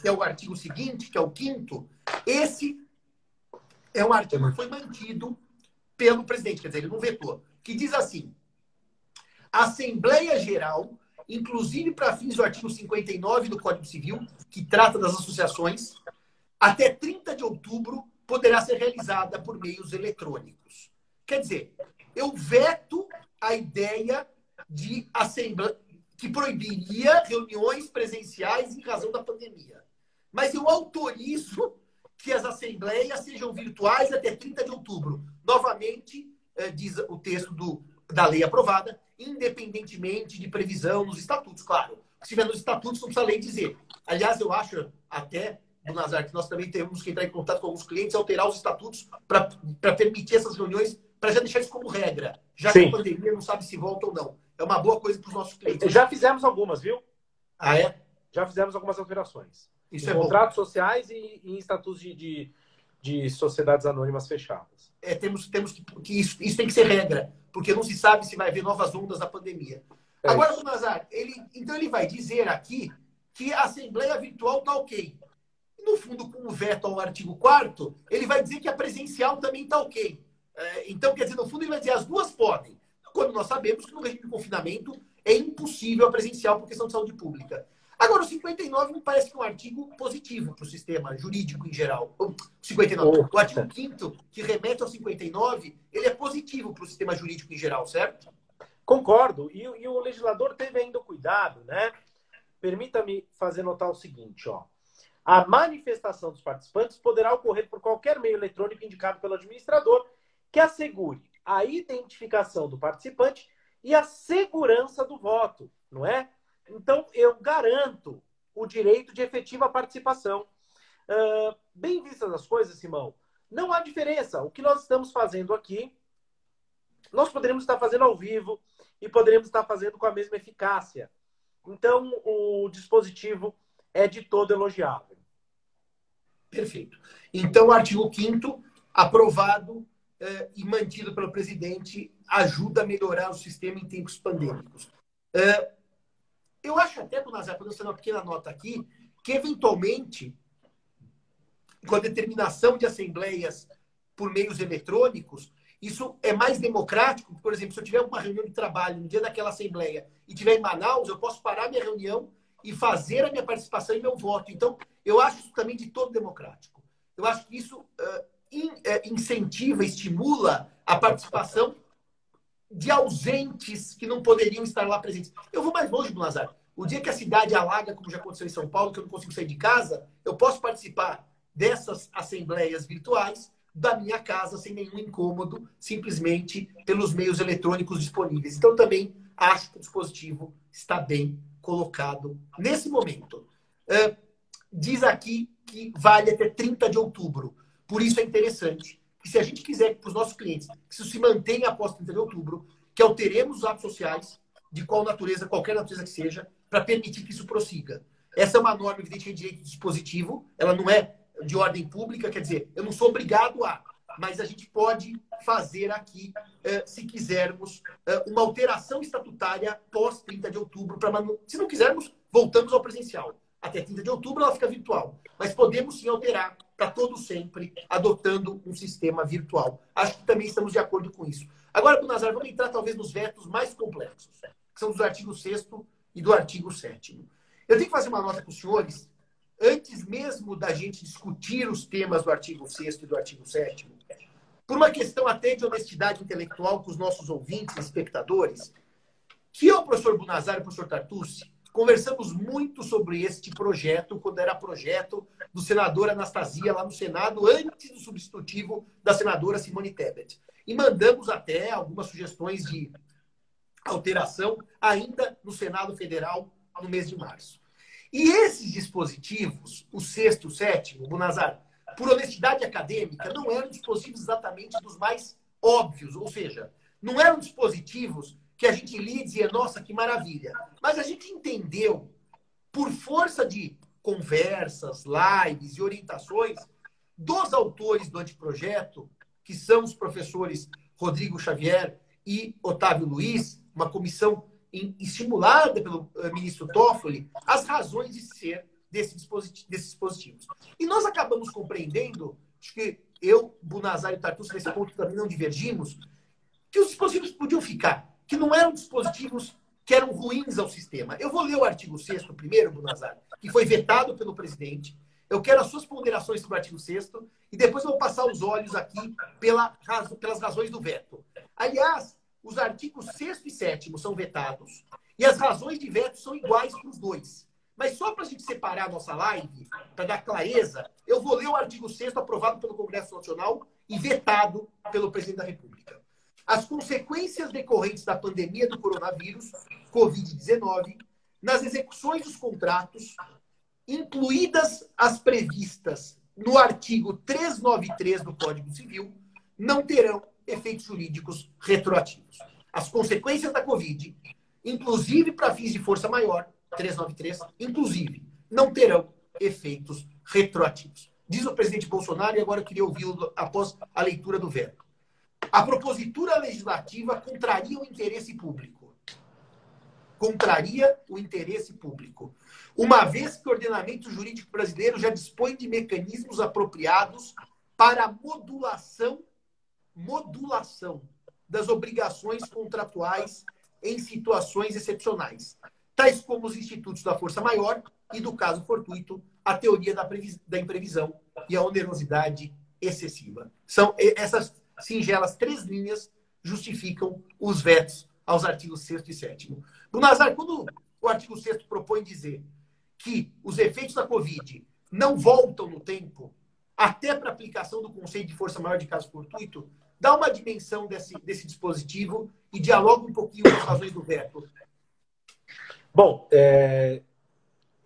que é o artigo seguinte, que é o quinto, esse é um artigo que foi mantido pelo presidente, quer dizer, ele não vetou, que diz assim: Assembleia Geral inclusive para fins do artigo 59 do Código Civil, que trata das associações, até 30 de outubro poderá ser realizada por meios eletrônicos. Quer dizer, eu veto a ideia de assembleia que proibiria reuniões presenciais em razão da pandemia. Mas eu autorizo que as assembleias sejam virtuais até 30 de outubro. Novamente, eh, diz o texto do, da lei aprovada, independentemente de previsão nos estatutos, claro. Se tiver nos estatutos, não precisa a lei dizer. Aliás, eu acho até, do Nazar, que nós também temos que entrar em contato com alguns clientes, alterar os estatutos para permitir essas reuniões, para já deixar isso como regra. Já Sim. que a pandemia não sabe se volta ou não. É uma boa coisa para os nossos clientes. Já fizemos algumas, viu? Ah, é? Já fizemos algumas alterações. Isso em é contratos bom. sociais e, e em estatutos de, de, de sociedades anônimas fechadas. É, temos, temos que, que isso, isso tem que ser regra porque não se sabe se vai haver novas ondas da pandemia. É Agora, o Nazar, ele, então ele vai dizer aqui que a Assembleia Virtual está ok. No fundo, com o veto ao artigo 4 ele vai dizer que a presencial também está ok. É, então, quer dizer, no fundo, ele vai dizer as duas podem. Quando nós sabemos que no regime de confinamento é impossível a presencial por questão de saúde pública. Agora, o 59 me parece que é um artigo positivo para o sistema jurídico em geral. O 59. O artigo 5 que remete ao 59, ele é positivo para o sistema jurídico em geral, certo? Concordo. E, e o legislador teve ainda o cuidado, né? Permita-me fazer notar o seguinte, ó. A manifestação dos participantes poderá ocorrer por qualquer meio eletrônico indicado pelo administrador que assegure a identificação do participante e a segurança do voto, não é? Então, eu garanto o direito de efetiva participação. Uh, bem vistas as coisas, Simão, não há diferença. O que nós estamos fazendo aqui, nós poderíamos estar fazendo ao vivo e poderíamos estar fazendo com a mesma eficácia. Então, o dispositivo é de todo elogiável. Perfeito. Então, o artigo 5 aprovado eh, e mantido pelo presidente, ajuda a melhorar o sistema em tempos pandêmicos. Eh, eu acho até, Bunazar, quando você dá uma pequena nota aqui, que eventualmente, com a determinação de assembleias por meios eletrônicos, isso é mais democrático. Por exemplo, se eu tiver uma reunião de trabalho no dia daquela assembleia e tiver em Manaus, eu posso parar minha reunião e fazer a minha participação e meu voto. Então, eu acho isso também de todo democrático. Eu acho que isso uh, in, uh, incentiva, estimula a participação de ausentes que não poderiam estar lá presentes. Eu vou mais longe, Nazar. O dia que a cidade alaga, como já aconteceu em São Paulo, que eu não consigo sair de casa, eu posso participar dessas assembleias virtuais da minha casa sem nenhum incômodo, simplesmente pelos meios eletrônicos disponíveis. Então, também acho que o dispositivo está bem colocado nesse momento. Uh, diz aqui que vale até 30 de outubro. Por isso é interessante que se a gente quiser para os nossos clientes que isso se mantenha após 30 de outubro, que alteremos os atos sociais, de qual natureza, qualquer natureza que seja, para permitir que isso prossiga. Essa é uma norma, evidente, de direito dispositivo, ela não é de ordem pública, quer dizer, eu não sou obrigado a, mas a gente pode fazer aqui, eh, se quisermos, eh, uma alteração estatutária pós 30 de outubro. Pra, se não quisermos, voltamos ao presencial. Até 30 de outubro ela fica virtual. Mas podemos sim alterar para todo sempre, adotando um sistema virtual. Acho que também estamos de acordo com isso. Agora, Nazar, vamos entrar talvez nos vetos mais complexos, que são dos artigos 6 e do artigo 7 Eu tenho que fazer uma nota para os senhores, antes mesmo da gente discutir os temas do artigo 6 e do artigo 7 por uma questão até de honestidade intelectual com os nossos ouvintes espectadores, que eu, professor Bunazar e o professor Tartucci, conversamos muito sobre este projeto, quando era projeto do senador Anastasia lá no Senado, antes do substitutivo da senadora Simone Tebet. E mandamos até algumas sugestões de alteração ainda no Senado Federal no mês de março. E esses dispositivos, o sexto o sétimo, Bunazar, por honestidade acadêmica, não eram dispositivos exatamente dos mais óbvios, ou seja, não eram dispositivos que a gente lia e dizia, nossa, que maravilha. Mas a gente entendeu, por força de conversas, lives e orientações dos autores do anteprojeto, que são os professores Rodrigo Xavier e Otávio Luiz, uma comissão estimulada pelo eh, ministro Toffoli, as razões de ser desse dispositivo, desses dispositivos. E nós acabamos compreendendo, acho que eu, Bunazar e Tartus, nesse ponto também não divergimos, que os dispositivos podiam ficar, que não eram dispositivos que eram ruins ao sistema. Eu vou ler o artigo 6 primeiro, Bunazar, que foi vetado pelo presidente. Eu quero as suas ponderações sobre o artigo 6 e depois eu vou passar os olhos aqui pela, pelas razões do veto. Aliás, os artigos 6 e 7 são vetados e as razões de veto são iguais para os dois. Mas só para a gente separar a nossa live, para dar clareza, eu vou ler o artigo 6 aprovado pelo Congresso Nacional e vetado pelo Presidente da República. As consequências decorrentes da pandemia do coronavírus, Covid-19, nas execuções dos contratos, incluídas as previstas no artigo 393 do Código Civil, não terão efeitos jurídicos retroativos. As consequências da Covid, inclusive para fins de força maior, 393, inclusive, não terão efeitos retroativos. Diz o presidente Bolsonaro, e agora eu queria ouvi-lo após a leitura do veto. A propositura legislativa contraria o interesse público. Contraria o interesse público. Uma vez que o ordenamento jurídico brasileiro já dispõe de mecanismos apropriados para modulação, modulação das obrigações contratuais em situações excepcionais, tais como os institutos da força maior e, do caso fortuito, a teoria da, da imprevisão e a onerosidade excessiva. São essas singelas três linhas justificam os vetos aos artigos 6 e 7. Bunazar, quando o artigo 6 propõe dizer que os efeitos da Covid não voltam no tempo, até para aplicação do conceito de força maior de caso fortuito, dá uma dimensão desse, desse dispositivo e dialoga um pouquinho com as razões do veto. Bom, é,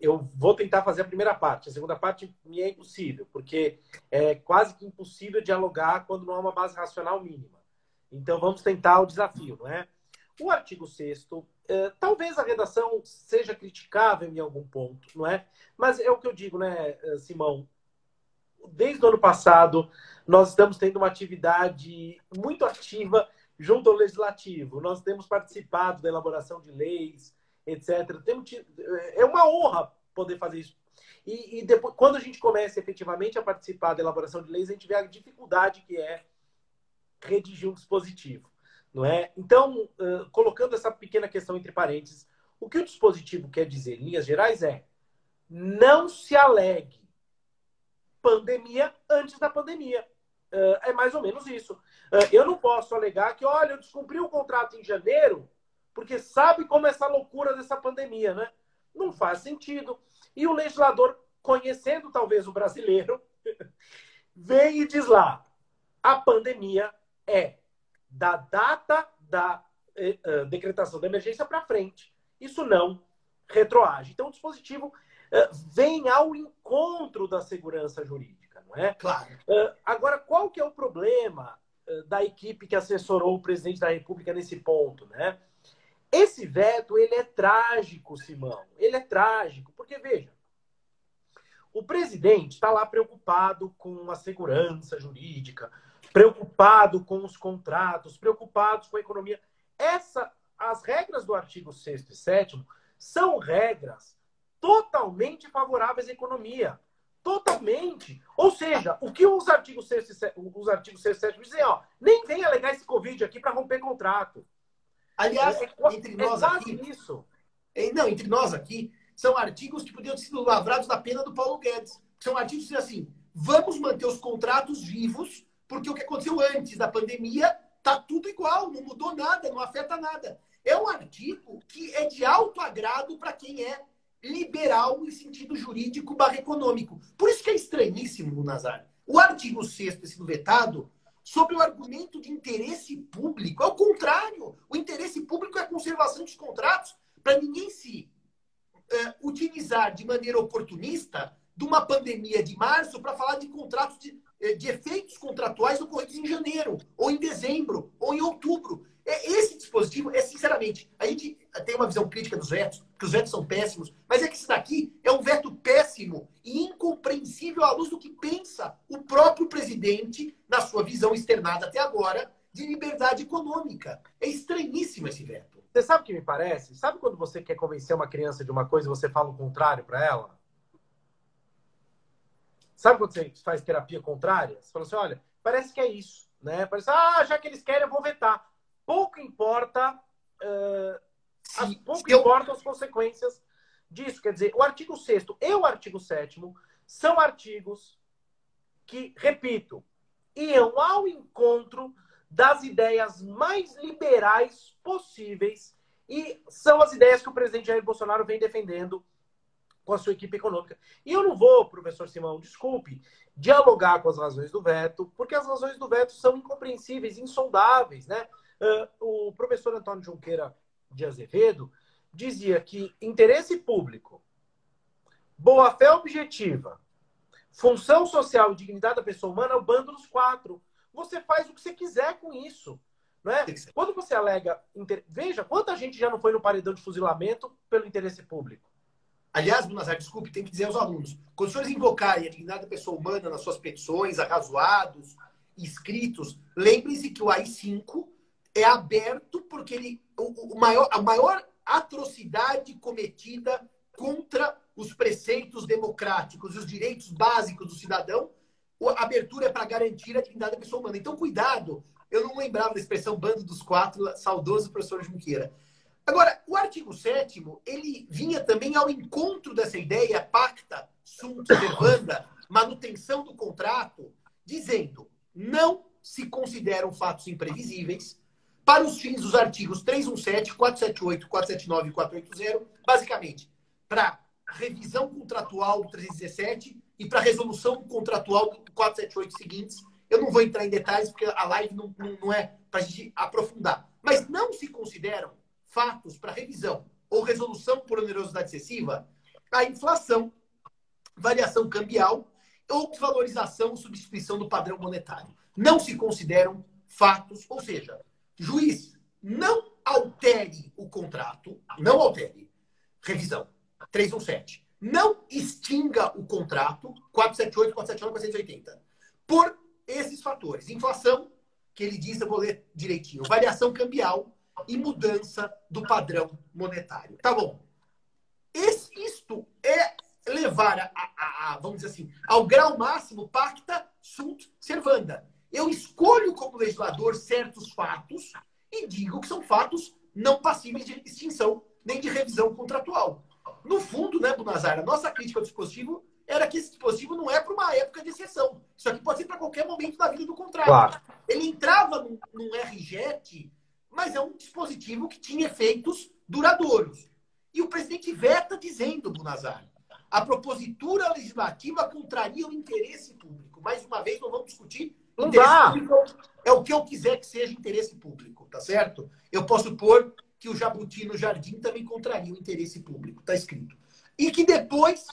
eu vou tentar fazer a primeira parte. A segunda parte me é impossível, porque é quase que impossível dialogar quando não há uma base racional mínima. Então vamos tentar o desafio, não é? O artigo 6 é, talvez a redação seja criticável em algum ponto, não é? Mas é o que eu digo, né, Simão? Desde o ano passado, nós estamos tendo uma atividade muito ativa junto ao legislativo. Nós temos participado da elaboração de leis, etc. É uma honra poder fazer isso. E, e, depois, quando a gente começa efetivamente a participar da elaboração de leis, a gente vê a dificuldade que é redigir um dispositivo, não é? Então, uh, colocando essa pequena questão entre parênteses, o que o dispositivo quer dizer, em linhas gerais, é não se alegue pandemia antes da pandemia. Uh, é mais ou menos isso. Uh, eu não posso alegar que, olha, eu descumpri o contrato em janeiro, porque sabe como é essa loucura dessa pandemia, né? Não faz sentido. E o legislador, conhecendo talvez o brasileiro, [LAUGHS] vem e diz lá: a pandemia é da data da eh, uh, decretação da emergência para frente. Isso não retroage. Então, o dispositivo uh, vem ao encontro da segurança jurídica, não é? Claro. Uh, agora, qual que é o problema da equipe que assessorou o presidente da República nesse ponto, né? Esse veto, ele é trágico, Simão. Ele é trágico, porque veja, o presidente está lá preocupado com a segurança jurídica, preocupado com os contratos, preocupados com a economia. Essa, as regras do artigo 6 e 7 são regras totalmente favoráveis à economia. Totalmente. Ou seja, o que os artigos 6 e 7, os artigos 6 e 7 dizem, ó, nem vem alegar esse Covid aqui para romper contrato. Aliás, é, entre nós é aqui. Isso. Não, entre nós aqui, são artigos que podiam ter sido lavrados da pena do Paulo Guedes. São artigos que dizem assim: vamos manter os contratos vivos, porque o que aconteceu antes da pandemia tá tudo igual, não mudou nada, não afeta nada. É um artigo que é de alto agrado para quem é liberal em sentido jurídico barra econômico. Por isso que é estranhíssimo, Nazar. O artigo 6 ter sido vetado sobre o argumento de interesse público. Ao contrário, o interesse público é a conservação dos contratos para ninguém se uh, utilizar de maneira oportunista de uma pandemia de março para falar de contratos de, eh, de efeitos contratuais ocorridos em janeiro, ou em dezembro, ou em outubro. É, esse dispositivo é, sinceramente, a gente tem uma visão crítica dos vetos, que os vetos são péssimos, mas é que esse daqui é um veto péssimo e incompreensível à luz do que pensa o próprio presidente na sua visão externada até agora de liberdade econômica. É estranhíssimo esse veto. Você sabe o que me parece? Sabe quando você quer convencer uma criança de uma coisa e você fala o contrário para ela? Sabe quando você faz terapia contrária? Você fala assim, olha, parece que é isso, né? Parece, ah, já que eles querem, eu vou vetar. Pouco importa, uh, as, pouco eu... importam as consequências disso. Quer dizer, o artigo 6 e o artigo 7 são artigos que, repito, iam ao encontro das ideias mais liberais possíveis e são as ideias que o presidente Jair Bolsonaro vem defendendo com a sua equipe econômica. E eu não vou, professor Simão, desculpe, dialogar com as razões do veto, porque as razões do veto são incompreensíveis, insondáveis. Né? Uh, o professor Antônio Junqueira de Azevedo dizia que interesse público, boa-fé objetiva, função social e dignidade da pessoa humana é o bando dos quatro. Você faz o que você quiser com isso. Não é? Quando você alega. Veja, quanta gente já não foi no paredão de fuzilamento pelo interesse público? Aliás, Nazar, desculpe, tem que dizer aos alunos: quando os senhores invocarem a dignidade da pessoa humana nas suas petições, arrazoados, escritos, lembrem-se que o AI-5 é aberto porque ele, o, o, maior, a maior atrocidade cometida contra os preceitos democráticos e os direitos básicos do cidadão, a abertura é para garantir a dignidade da pessoa humana. Então, cuidado. Eu não lembrava da expressão bando dos quatro, saudoso professor Junqueira. Agora, o artigo 7 ele vinha também ao encontro dessa ideia pacta sunt servanda, manutenção do contrato, dizendo não se consideram fatos imprevisíveis para os fins dos artigos 317, 478, 479 e 480, basicamente, para revisão contratual do 317 e para resolução contratual do 478 seguintes. Eu não vou entrar em detalhes, porque a live não, não, é para a gente aprofundar. Mas não se consideram fatos para revisão ou resolução por onerosidade excessiva, a inflação, variação cambial ou desvalorização ou substituição do padrão monetário. Não se consideram fatos, ou seja, juiz, não altere o contrato, não altere, revisão, 317. Não extinga o contrato, 478, 479, 480, por esses fatores. Inflação, que ele diz, eu vou ler direitinho, variação cambial, e mudança do padrão monetário. Tá bom. Esse, isto é levar, a, a, a, vamos dizer assim, ao grau máximo pacta sunt servanda. Eu escolho como legislador certos fatos e digo que são fatos não passíveis de extinção nem de revisão contratual. No fundo, né, Bunazar, a nossa crítica ao dispositivo era que esse dispositivo não é para uma época de exceção. Isso aqui pode ser para qualquer momento da vida do contrato. Claro. Ele entrava num, num RJET mas é um dispositivo que tinha efeitos duradouros. E o presidente veta dizendo, Bunazar, a propositura legislativa contraria o interesse público. Mais uma vez, não vamos discutir. Não dá. é o que eu quiser que seja interesse público, tá certo? Eu posso pôr que o jabuti no jardim também contraria o interesse público, tá escrito. E que depois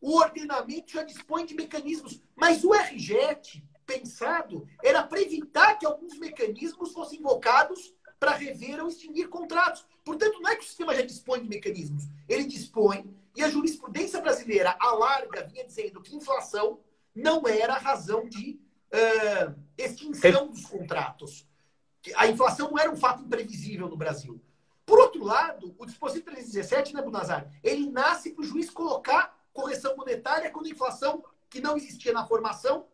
o ordenamento já dispõe de mecanismos. Mas o RJET, pensado, era para evitar que alguns mecanismos fossem invocados para rever ou extinguir contratos. Portanto, não é que o sistema já dispõe de mecanismos. Ele dispõe, e a jurisprudência brasileira, a larga, vinha dizendo que inflação não era razão de uh, extinção dos contratos. A inflação não era um fato imprevisível no Brasil. Por outro lado, o dispositivo 317, né, Bunazar, ele nasce para o juiz colocar correção monetária quando a inflação, que não existia na formação,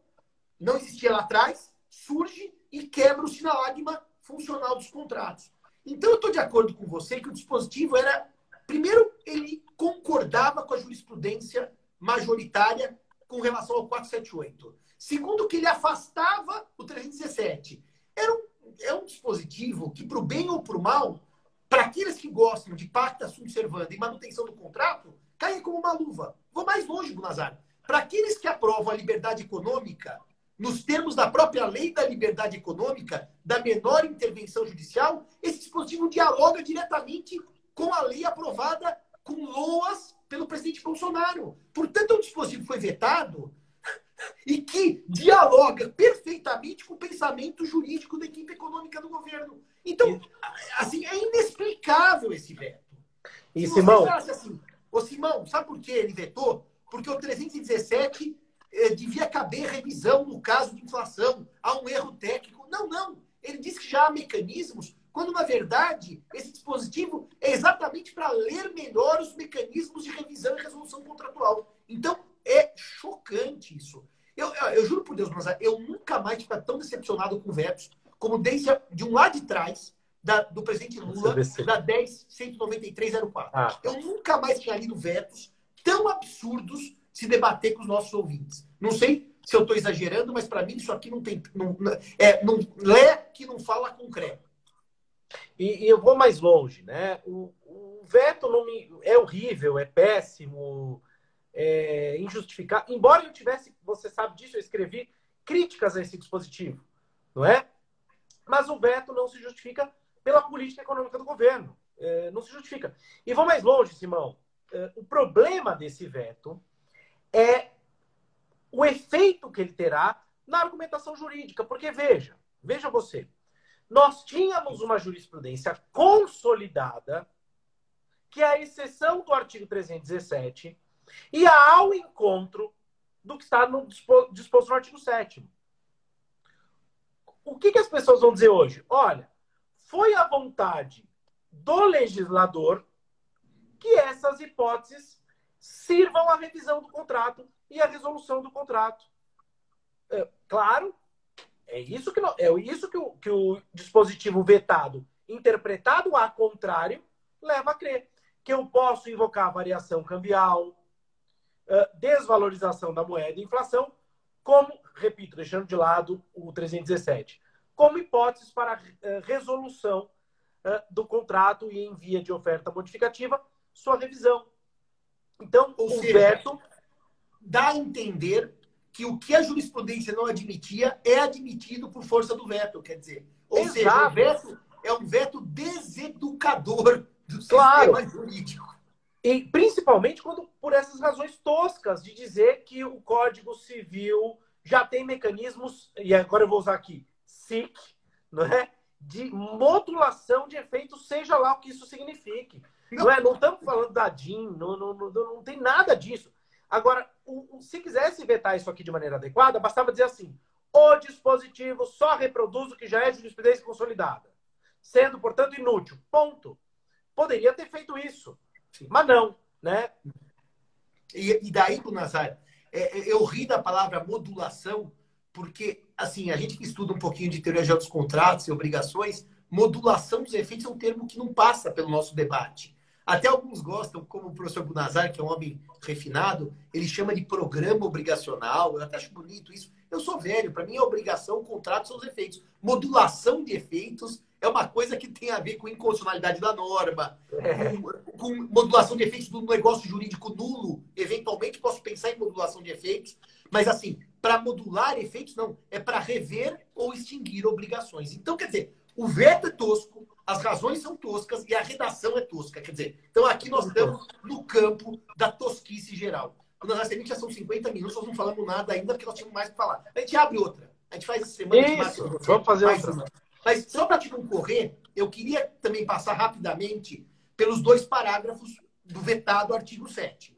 não existia lá atrás, surge e quebra o sinalagma funcional dos contratos. Então, eu estou de acordo com você que o dispositivo era. Primeiro, ele concordava com a jurisprudência majoritária com relação ao 478. Segundo, que ele afastava o 317. Era um, é um dispositivo que, para o bem ou para o mal, para aqueles que gostam de pacta sunt servanda e manutenção do contrato, cai como uma luva. Vou mais longe, Bunazar. Para aqueles que aprovam a liberdade econômica, nos termos da própria lei da liberdade econômica, da menor intervenção judicial, esse dispositivo dialoga diretamente com a lei aprovada com loas pelo presidente Bolsonaro. Portanto, é um dispositivo que foi vetado [LAUGHS] e que dialoga perfeitamente com o pensamento jurídico da equipe econômica do governo. Então, assim, é inexplicável esse veto. E Se Simão? Assim, Ô, Simão, sabe por que ele vetou? Porque o 317 eh, devia caber revisão no caso de inflação. Há um erro técnico. Não, não. Ele disse que já há mecanismos, quando na verdade esse dispositivo é exatamente para ler melhor os mecanismos de revisão e resolução contratual. Então, é chocante isso. Eu, eu, eu juro por Deus, mas eu nunca mais tive tão decepcionado com vetos como desde de um lado de trás da, do presidente Lula, da 10.193.04. Ah. Eu nunca mais tinha lido vetos tão absurdos se debater com os nossos ouvintes. Não sei se eu estou exagerando, mas para mim isso aqui não tem. Não, é, não, lé que não fala com cré. E, e, eu vou mais longe, né? O, o veto não me, é horrível, é péssimo, é injustificado. Embora eu tivesse, você sabe disso, eu escrevi críticas a esse dispositivo, não é? Mas o veto não se justifica pela política econômica do governo. É, não se justifica. E vou mais longe, Simão. É, o problema desse veto é o efeito que ele terá na argumentação jurídica. Porque, veja, veja você, nós tínhamos uma jurisprudência consolidada, que é a exceção do artigo 317, e ao encontro do que está no, disposto no artigo 7. O que, que as pessoas vão dizer hoje? Olha, foi a vontade do legislador que essas hipóteses sirvam à revisão do contrato e à resolução do contrato. É, claro, é isso que, não, é isso que o, que o dispositivo vetado, interpretado a contrário, leva a crer. Que eu posso invocar variação cambial, desvalorização da moeda e inflação, como, repito, deixando de lado o 317, como hipóteses para resolução do contrato e em via de oferta modificativa, sua revisão. Então, Ou o seja, veto dá a entender que o que a jurisprudência não admitia é admitido por força do veto, quer dizer. Ou Exato. seja, o veto é um veto deseducador do claro. sistema jurídico. E principalmente quando por essas razões toscas de dizer que o Código Civil já tem mecanismos, e agora eu vou usar aqui, SIC, não é? de modulação de efeitos, seja lá o que isso signifique. Não, não é? Não estamos falando da DIN, não, não, não, não tem nada disso. Agora, se quisesse vetar isso aqui de maneira adequada, bastava dizer assim: o dispositivo só reproduz o que já é jurisprudência consolidada, sendo, portanto, inútil. Ponto. Poderia ter feito isso, Sim. mas não, né? E, e daí, Nazar, é, é, eu ri da palavra modulação, porque, assim, a gente que estuda um pouquinho de teoria de dos contratos e obrigações, modulação dos efeitos é um termo que não passa pelo nosso debate. Até alguns gostam, como o professor Bunazar, que é um homem refinado, ele chama de programa obrigacional. Eu até acho bonito isso. Eu sou velho, para mim é obrigação, o contrato são os efeitos. Modulação de efeitos é uma coisa que tem a ver com inconstitucionalidade da norma, é. com, com, modulação de efeitos do negócio jurídico nulo. Eventualmente posso pensar em modulação de efeitos, mas assim, para modular efeitos, não. É para rever ou extinguir obrigações. Então, quer dizer, o veto é tosco, as razões são toscas e a redação é tosca. Quer dizer, então aqui nós estamos no campo da tosquice geral. Quando nós já são 50 minutos, nós não falamos nada ainda porque nós tínhamos mais para falar. A gente abre outra. A gente faz essa semana. Isso, vamos fazer outra. Uma. Mas só para te concorrer, eu queria também passar rapidamente pelos dois parágrafos do vetado artigo 7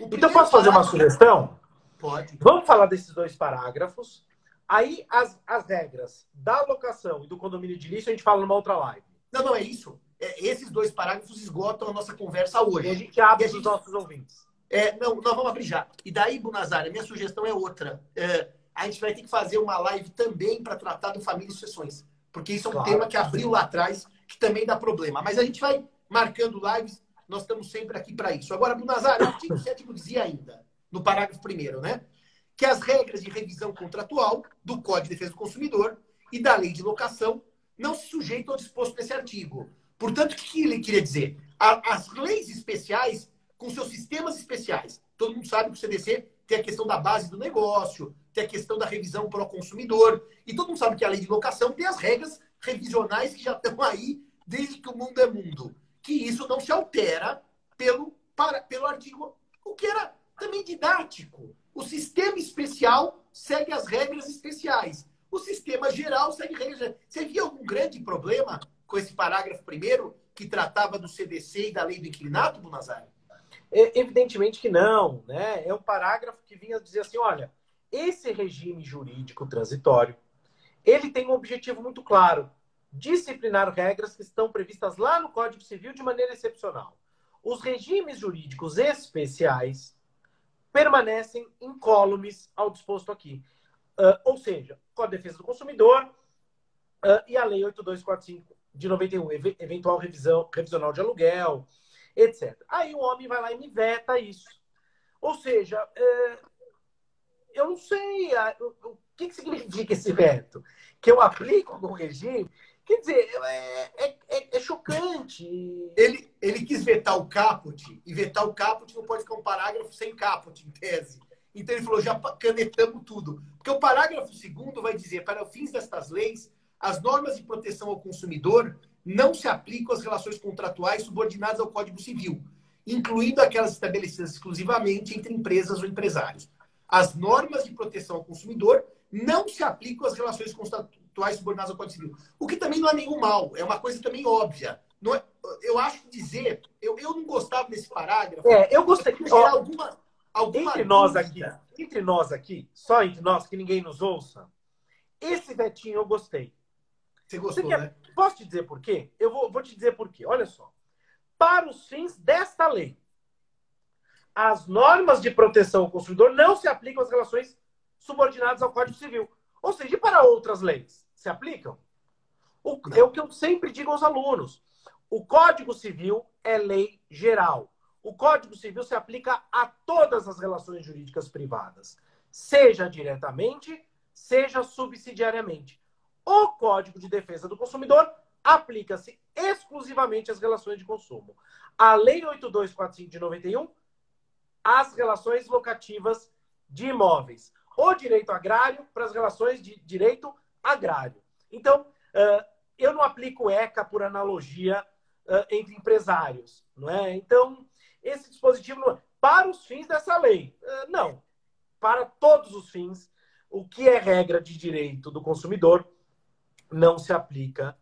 Então posso fazer uma sugestão? Pode. Vamos falar desses dois parágrafos. Aí as, as regras da locação e do condomínio de lixo a gente fala numa outra live. Não, não, é isso. É, esses dois parágrafos esgotam a nossa conversa hoje. E a gente abre os nossos ouvintes. É, não, nós vamos abrir já. E daí, Bunazar, a minha sugestão é outra. É, a gente vai ter que fazer uma live também para tratar do família e sucessões. Porque isso é um claro. tema que abriu lá atrás, que também dá problema. Mas a gente vai marcando lives nós estamos sempre aqui para isso. Agora, Bunazar, o artigo 7 dizia ainda, no parágrafo 1 né? Que as regras de revisão contratual do Código de Defesa do Consumidor e da Lei de Locação não se sujeitam ao disposto nesse artigo. Portanto, o que ele queria dizer? As leis especiais, com seus sistemas especiais, todo mundo sabe que o CDC tem a questão da base do negócio, tem a questão da revisão para o consumidor, e todo mundo sabe que a lei de locação tem as regras revisionais que já estão aí desde que o mundo é mundo. Que isso não se altera pelo, para, pelo artigo, o que era também didático. O sistema especial segue as regras especiais. O sistema geral segue gerais. Você via algum grande problema com esse parágrafo primeiro, que tratava do CDC e da lei do inquilinato, Bunazar? É, evidentemente que não. Né? É um parágrafo que vinha dizer assim, olha, esse regime jurídico transitório, ele tem um objetivo muito claro, disciplinar regras que estão previstas lá no Código Civil de maneira excepcional. Os regimes jurídicos especiais permanecem incólumes ao disposto aqui. Uh, ou seja, Código de Defesa do Consumidor uh, e a Lei 8245 de 91, ev eventual revisão, revisional de aluguel, etc. Aí o homem vai lá e me veta isso. Ou seja, uh, eu não sei o, que, que significa esse veto. Que eu aplico no regime Quer dizer, é, é, é, é, chocante. Ele, ele quis vetar o caput, e vetar o caput não pode ficar um parágrafo sem caput, em tese. Então ele falou, já canetamos tudo. Porque o parágrafo segundo vai dizer, para fins destas leis, as normas de proteção ao consumidor não se aplicam às relações contratuais subordinadas ao Código Civil, incluindo aquelas estabelecidas exclusivamente entre empresas ou empresários. As normas de proteção ao consumidor não se aplicam às relações contratuais subordinadas ao Código Civil. O que também não é nenhum mal, é uma coisa também óbvia. É, eu acho dizer, eu, eu não gostava desse parágrafo. É, eu gostei. de alguma, alguma entre nós aqui, entre nós aqui, só entre nós, que ninguém nos ouça, esse vetinho eu gostei. Você gostou, Você quer, né? Posso te dizer por quê? Eu vou, vou te dizer por quê. Olha só. Para os fins desta lei, as normas de proteção ao consumidor não se aplicam às relações subordinadas ao Código Civil. Ou seja, e para outras leis? Se aplicam? O, é o que eu sempre digo aos alunos. O Código Civil é lei geral. O Código Civil se aplica a todas as relações jurídicas privadas, seja diretamente, seja subsidiariamente. O Código de Defesa do Consumidor aplica-se exclusivamente às relações de consumo. A Lei 8245 de 91, às relações locativas de imóveis. O direito agrário para as relações de direito agrário. Então, eu não aplico ECA por analogia entre empresários, não é? Então, esse dispositivo, para os fins dessa lei, não. Para todos os fins, o que é regra de direito do consumidor não se aplica,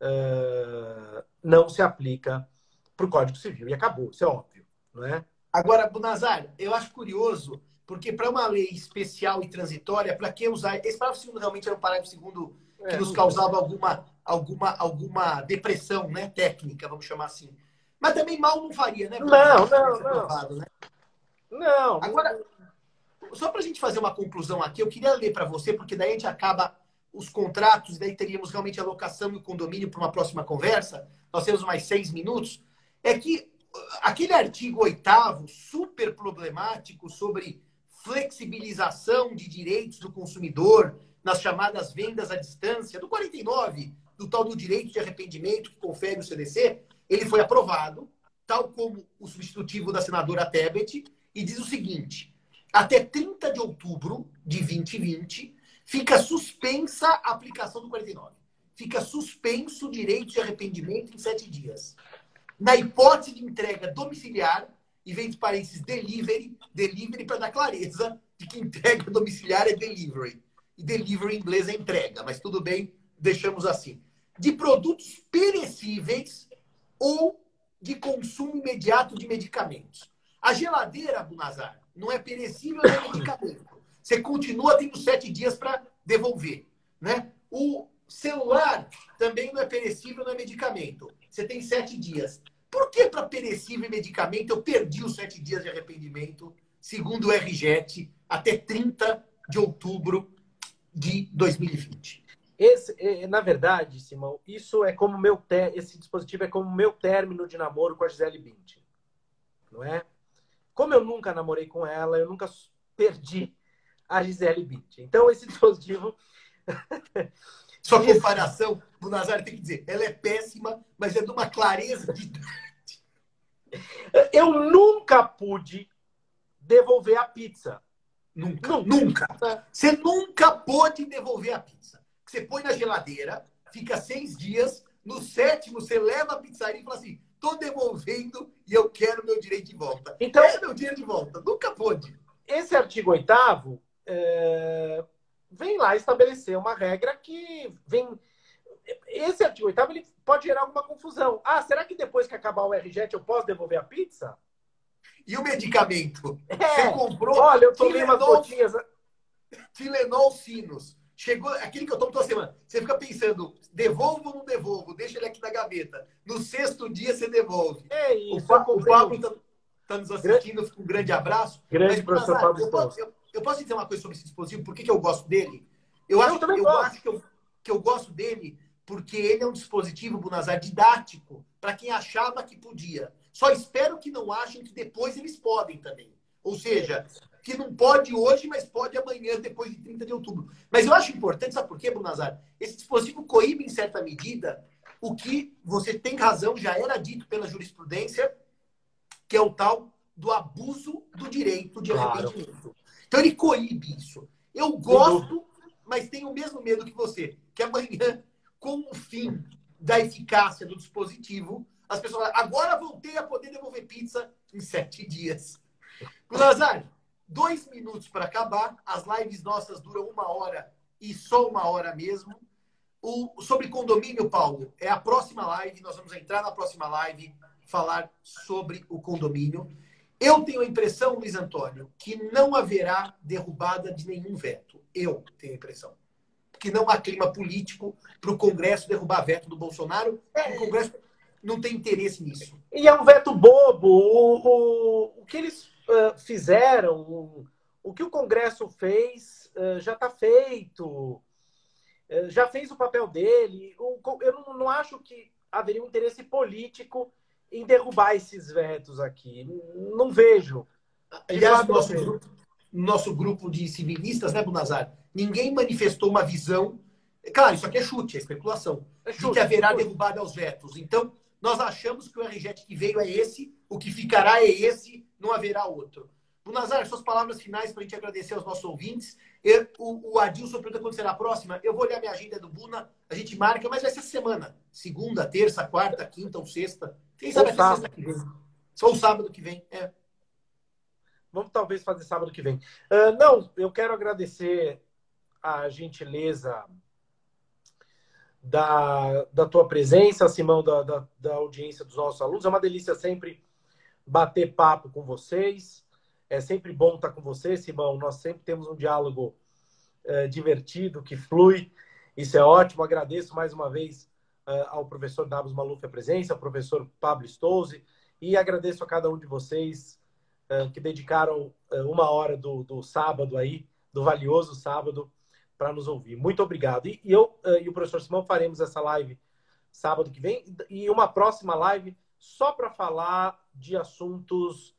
uh, não se aplica para o Código Civil. E acabou, isso é óbvio. Não é? Agora, Bunazar, eu acho curioso, porque para uma lei especial e transitória, para que usar. Esse parágrafo segundo realmente era um parágrafo segundo que é, nos causava alguma, alguma, alguma depressão né, técnica, vamos chamar assim. Mas também mal não faria, né? Não, não, não. Né? Não. Agora, só para a gente fazer uma conclusão aqui, eu queria ler para você, porque daí a gente acaba os contratos, daí teríamos realmente a locação e o condomínio para uma próxima conversa. Nós temos mais seis minutos. É que uh, aquele artigo oitavo, super problemático, sobre flexibilização de direitos do consumidor nas chamadas vendas à distância, do 49, do tal do direito de arrependimento que confere o CDC, ele foi aprovado, tal como o substitutivo da senadora Tebet, e diz o seguinte: até 30 de outubro de 2020, fica suspensa a aplicação do 49. Fica suspenso o direito de arrependimento em sete dias. Na hipótese de entrega domiciliar, e vem de parênteses delivery, delivery para dar clareza de que entrega domiciliar é delivery. E delivery em inglês é entrega, mas tudo bem, deixamos assim. De produtos perecíveis ou de consumo imediato de medicamentos. A geladeira, Bunazar, não é perecível, nem é medicamento. Você continua tendo sete dias para devolver. Né? O celular também não é perecível, não é medicamento. Você tem sete dias. Por que para perecível e medicamento eu perdi os sete dias de arrependimento, segundo o RJET, até 30 de outubro de 2020? Esse, é, na verdade, Simão, isso é como meu esse dispositivo é como meu término de namoro com a Gisele Bündchen. não é? Como eu nunca namorei com ela, eu nunca perdi a Gisele Bündchen. Então, esse [LAUGHS] dispositivo... [LAUGHS] Sua comparação, o Nazário tem que dizer, ela é péssima, mas é de uma clareza de [LAUGHS] Eu nunca pude devolver a pizza. Nunca. Nunca. nunca. Você nunca pôde devolver a pizza. Você põe na geladeira, fica seis dias, no sétimo você leva a pizzaria e fala assim: tô devolvendo e eu quero meu direito de volta. Então, é meu dinheiro de volta. Nunca pôde. Esse artigo oitavo é, vem lá estabelecer uma regra que vem. Esse artigo oitavo ele pode gerar alguma confusão. Ah, será que depois que acabar o RJET eu posso devolver a pizza? E o medicamento? É. Você comprou? Olha, eu tomei umas gotinhas. Tilenol Sinos. Chegou aquele que eu tomo toda semana. Você fica pensando, devolvo ou não devolvo? Deixa ele aqui na gaveta. No sexto dia você devolve. É isso. O, Pablo está tá nos assistindo. Grande, um grande abraço. Grande Mas, professor Pablo eu posso, eu, eu, posso dizer uma coisa sobre esse dispositivo? Por que, que eu gosto dele? Eu, eu acho, também eu gosto. acho que eu, que eu gosto dele porque ele é um dispositivo, Bunazar, didático para quem achava que podia. Só espero que não achem que depois eles podem também. Ou seja, que não pode hoje, mas pode amanhã, depois de 30 de outubro. Mas eu acho importante, sabe por quê, Brunazar? Esse dispositivo coíbe, em certa medida, o que você tem razão, já era dito pela jurisprudência, que é o tal do abuso do direito de arrependimento. Claro. Então ele coíbe isso. Eu gosto, mas tenho o mesmo medo que você, que amanhã, com o fim da eficácia do dispositivo, as pessoas agora voltei a poder devolver pizza em sete dias. Lazar, dois minutos para acabar. As lives nossas duram uma hora e só uma hora mesmo. O, sobre condomínio, Paulo, é a próxima live. Nós vamos entrar na próxima live falar sobre o condomínio. Eu tenho a impressão, Luiz Antônio, que não haverá derrubada de nenhum veto. Eu tenho a impressão. Que não há clima político para o Congresso derrubar veto do Bolsonaro. É. O Congresso não tem interesse nisso. E é um veto bobo. O, o, o que eles uh, fizeram, o, o, que o Congresso fez, uh, já está feito. Uh, já fez o papel dele. O, eu não, não acho que haveria um interesse político em derrubar esses vetos aqui. Não vejo. Aliás, nosso grupo, nosso grupo de civilistas, né, Bunazar? Ninguém manifestou uma visão. Claro, isso aqui é chute, é especulação. É chute, de que haverá derrubada aos vetos. Então, nós achamos que o RJET que veio é esse, o que ficará é esse, não haverá outro. Bunazar, suas palavras finais para a gente agradecer aos nossos ouvintes. Eu, o, o Adilson pergunta quando será a próxima. Eu vou olhar minha agenda do Buna, a gente marca, mas vai ser semana. Segunda, terça, quarta, quinta ou sexta. Quem sabe até sexta que vem. Ou sábado que vem, é. Vamos talvez fazer sábado que vem. Uh, não, eu quero agradecer a gentileza da, da tua presença, Simão, da, da, da audiência dos nossos alunos. É uma delícia sempre bater papo com vocês. É sempre bom estar com você, Simão. Nós sempre temos um diálogo é, divertido, que flui. Isso é ótimo. Agradeço mais uma vez é, ao professor Davos Maluf a presença, ao professor Pablo Stouze, e agradeço a cada um de vocês é, que dedicaram é, uma hora do, do sábado aí, do valioso sábado, para nos ouvir. Muito obrigado. E, e eu e o professor Simão faremos essa live sábado que vem e uma próxima live só para falar de assuntos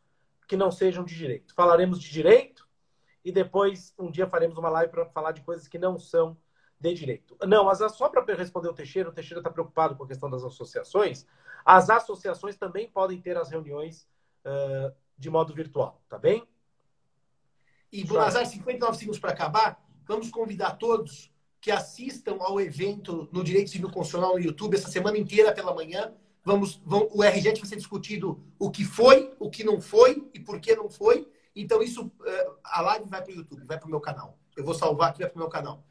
que não sejam de direito. Falaremos de direito e depois um dia faremos uma live para falar de coisas que não são de direito. Não, mas só para responder o Teixeira, o Teixeira está preocupado com a questão das associações. As associações também podem ter as reuniões uh, de modo virtual, tá bem? E, Bonazar, 59 segundos para acabar. Vamos convidar todos que assistam ao evento no Direito Civil Constitucional no YouTube essa semana inteira pela manhã. Vamos, vão, o RGET vai ser discutido o que foi, o que não foi e por que não foi. Então, isso, eh, a live vai para o YouTube, vai para o meu canal. Eu vou salvar aqui, vai para o meu canal.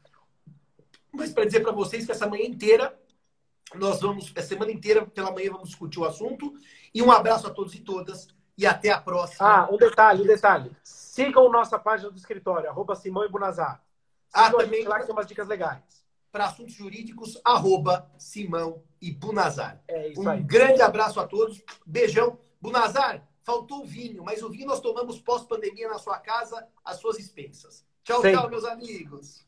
Mas para dizer para vocês que essa manhã inteira, nós vamos, a semana inteira, pela manhã, vamos discutir o assunto. E um abraço a todos e todas. E até a próxima. Ah, um detalhe, um detalhe. Sigam nossa página do escritório, arroba Simão e Bunazar. Ah, também lá que tem umas dicas legais. Para assuntos jurídicos, arroba Simão e Bunazar. É isso um aí. grande abraço a todos. Beijão. Bunazar, faltou vinho, mas o vinho nós tomamos pós-pandemia na sua casa, às suas expensas. Tchau, Sempre. tchau, meus amigos.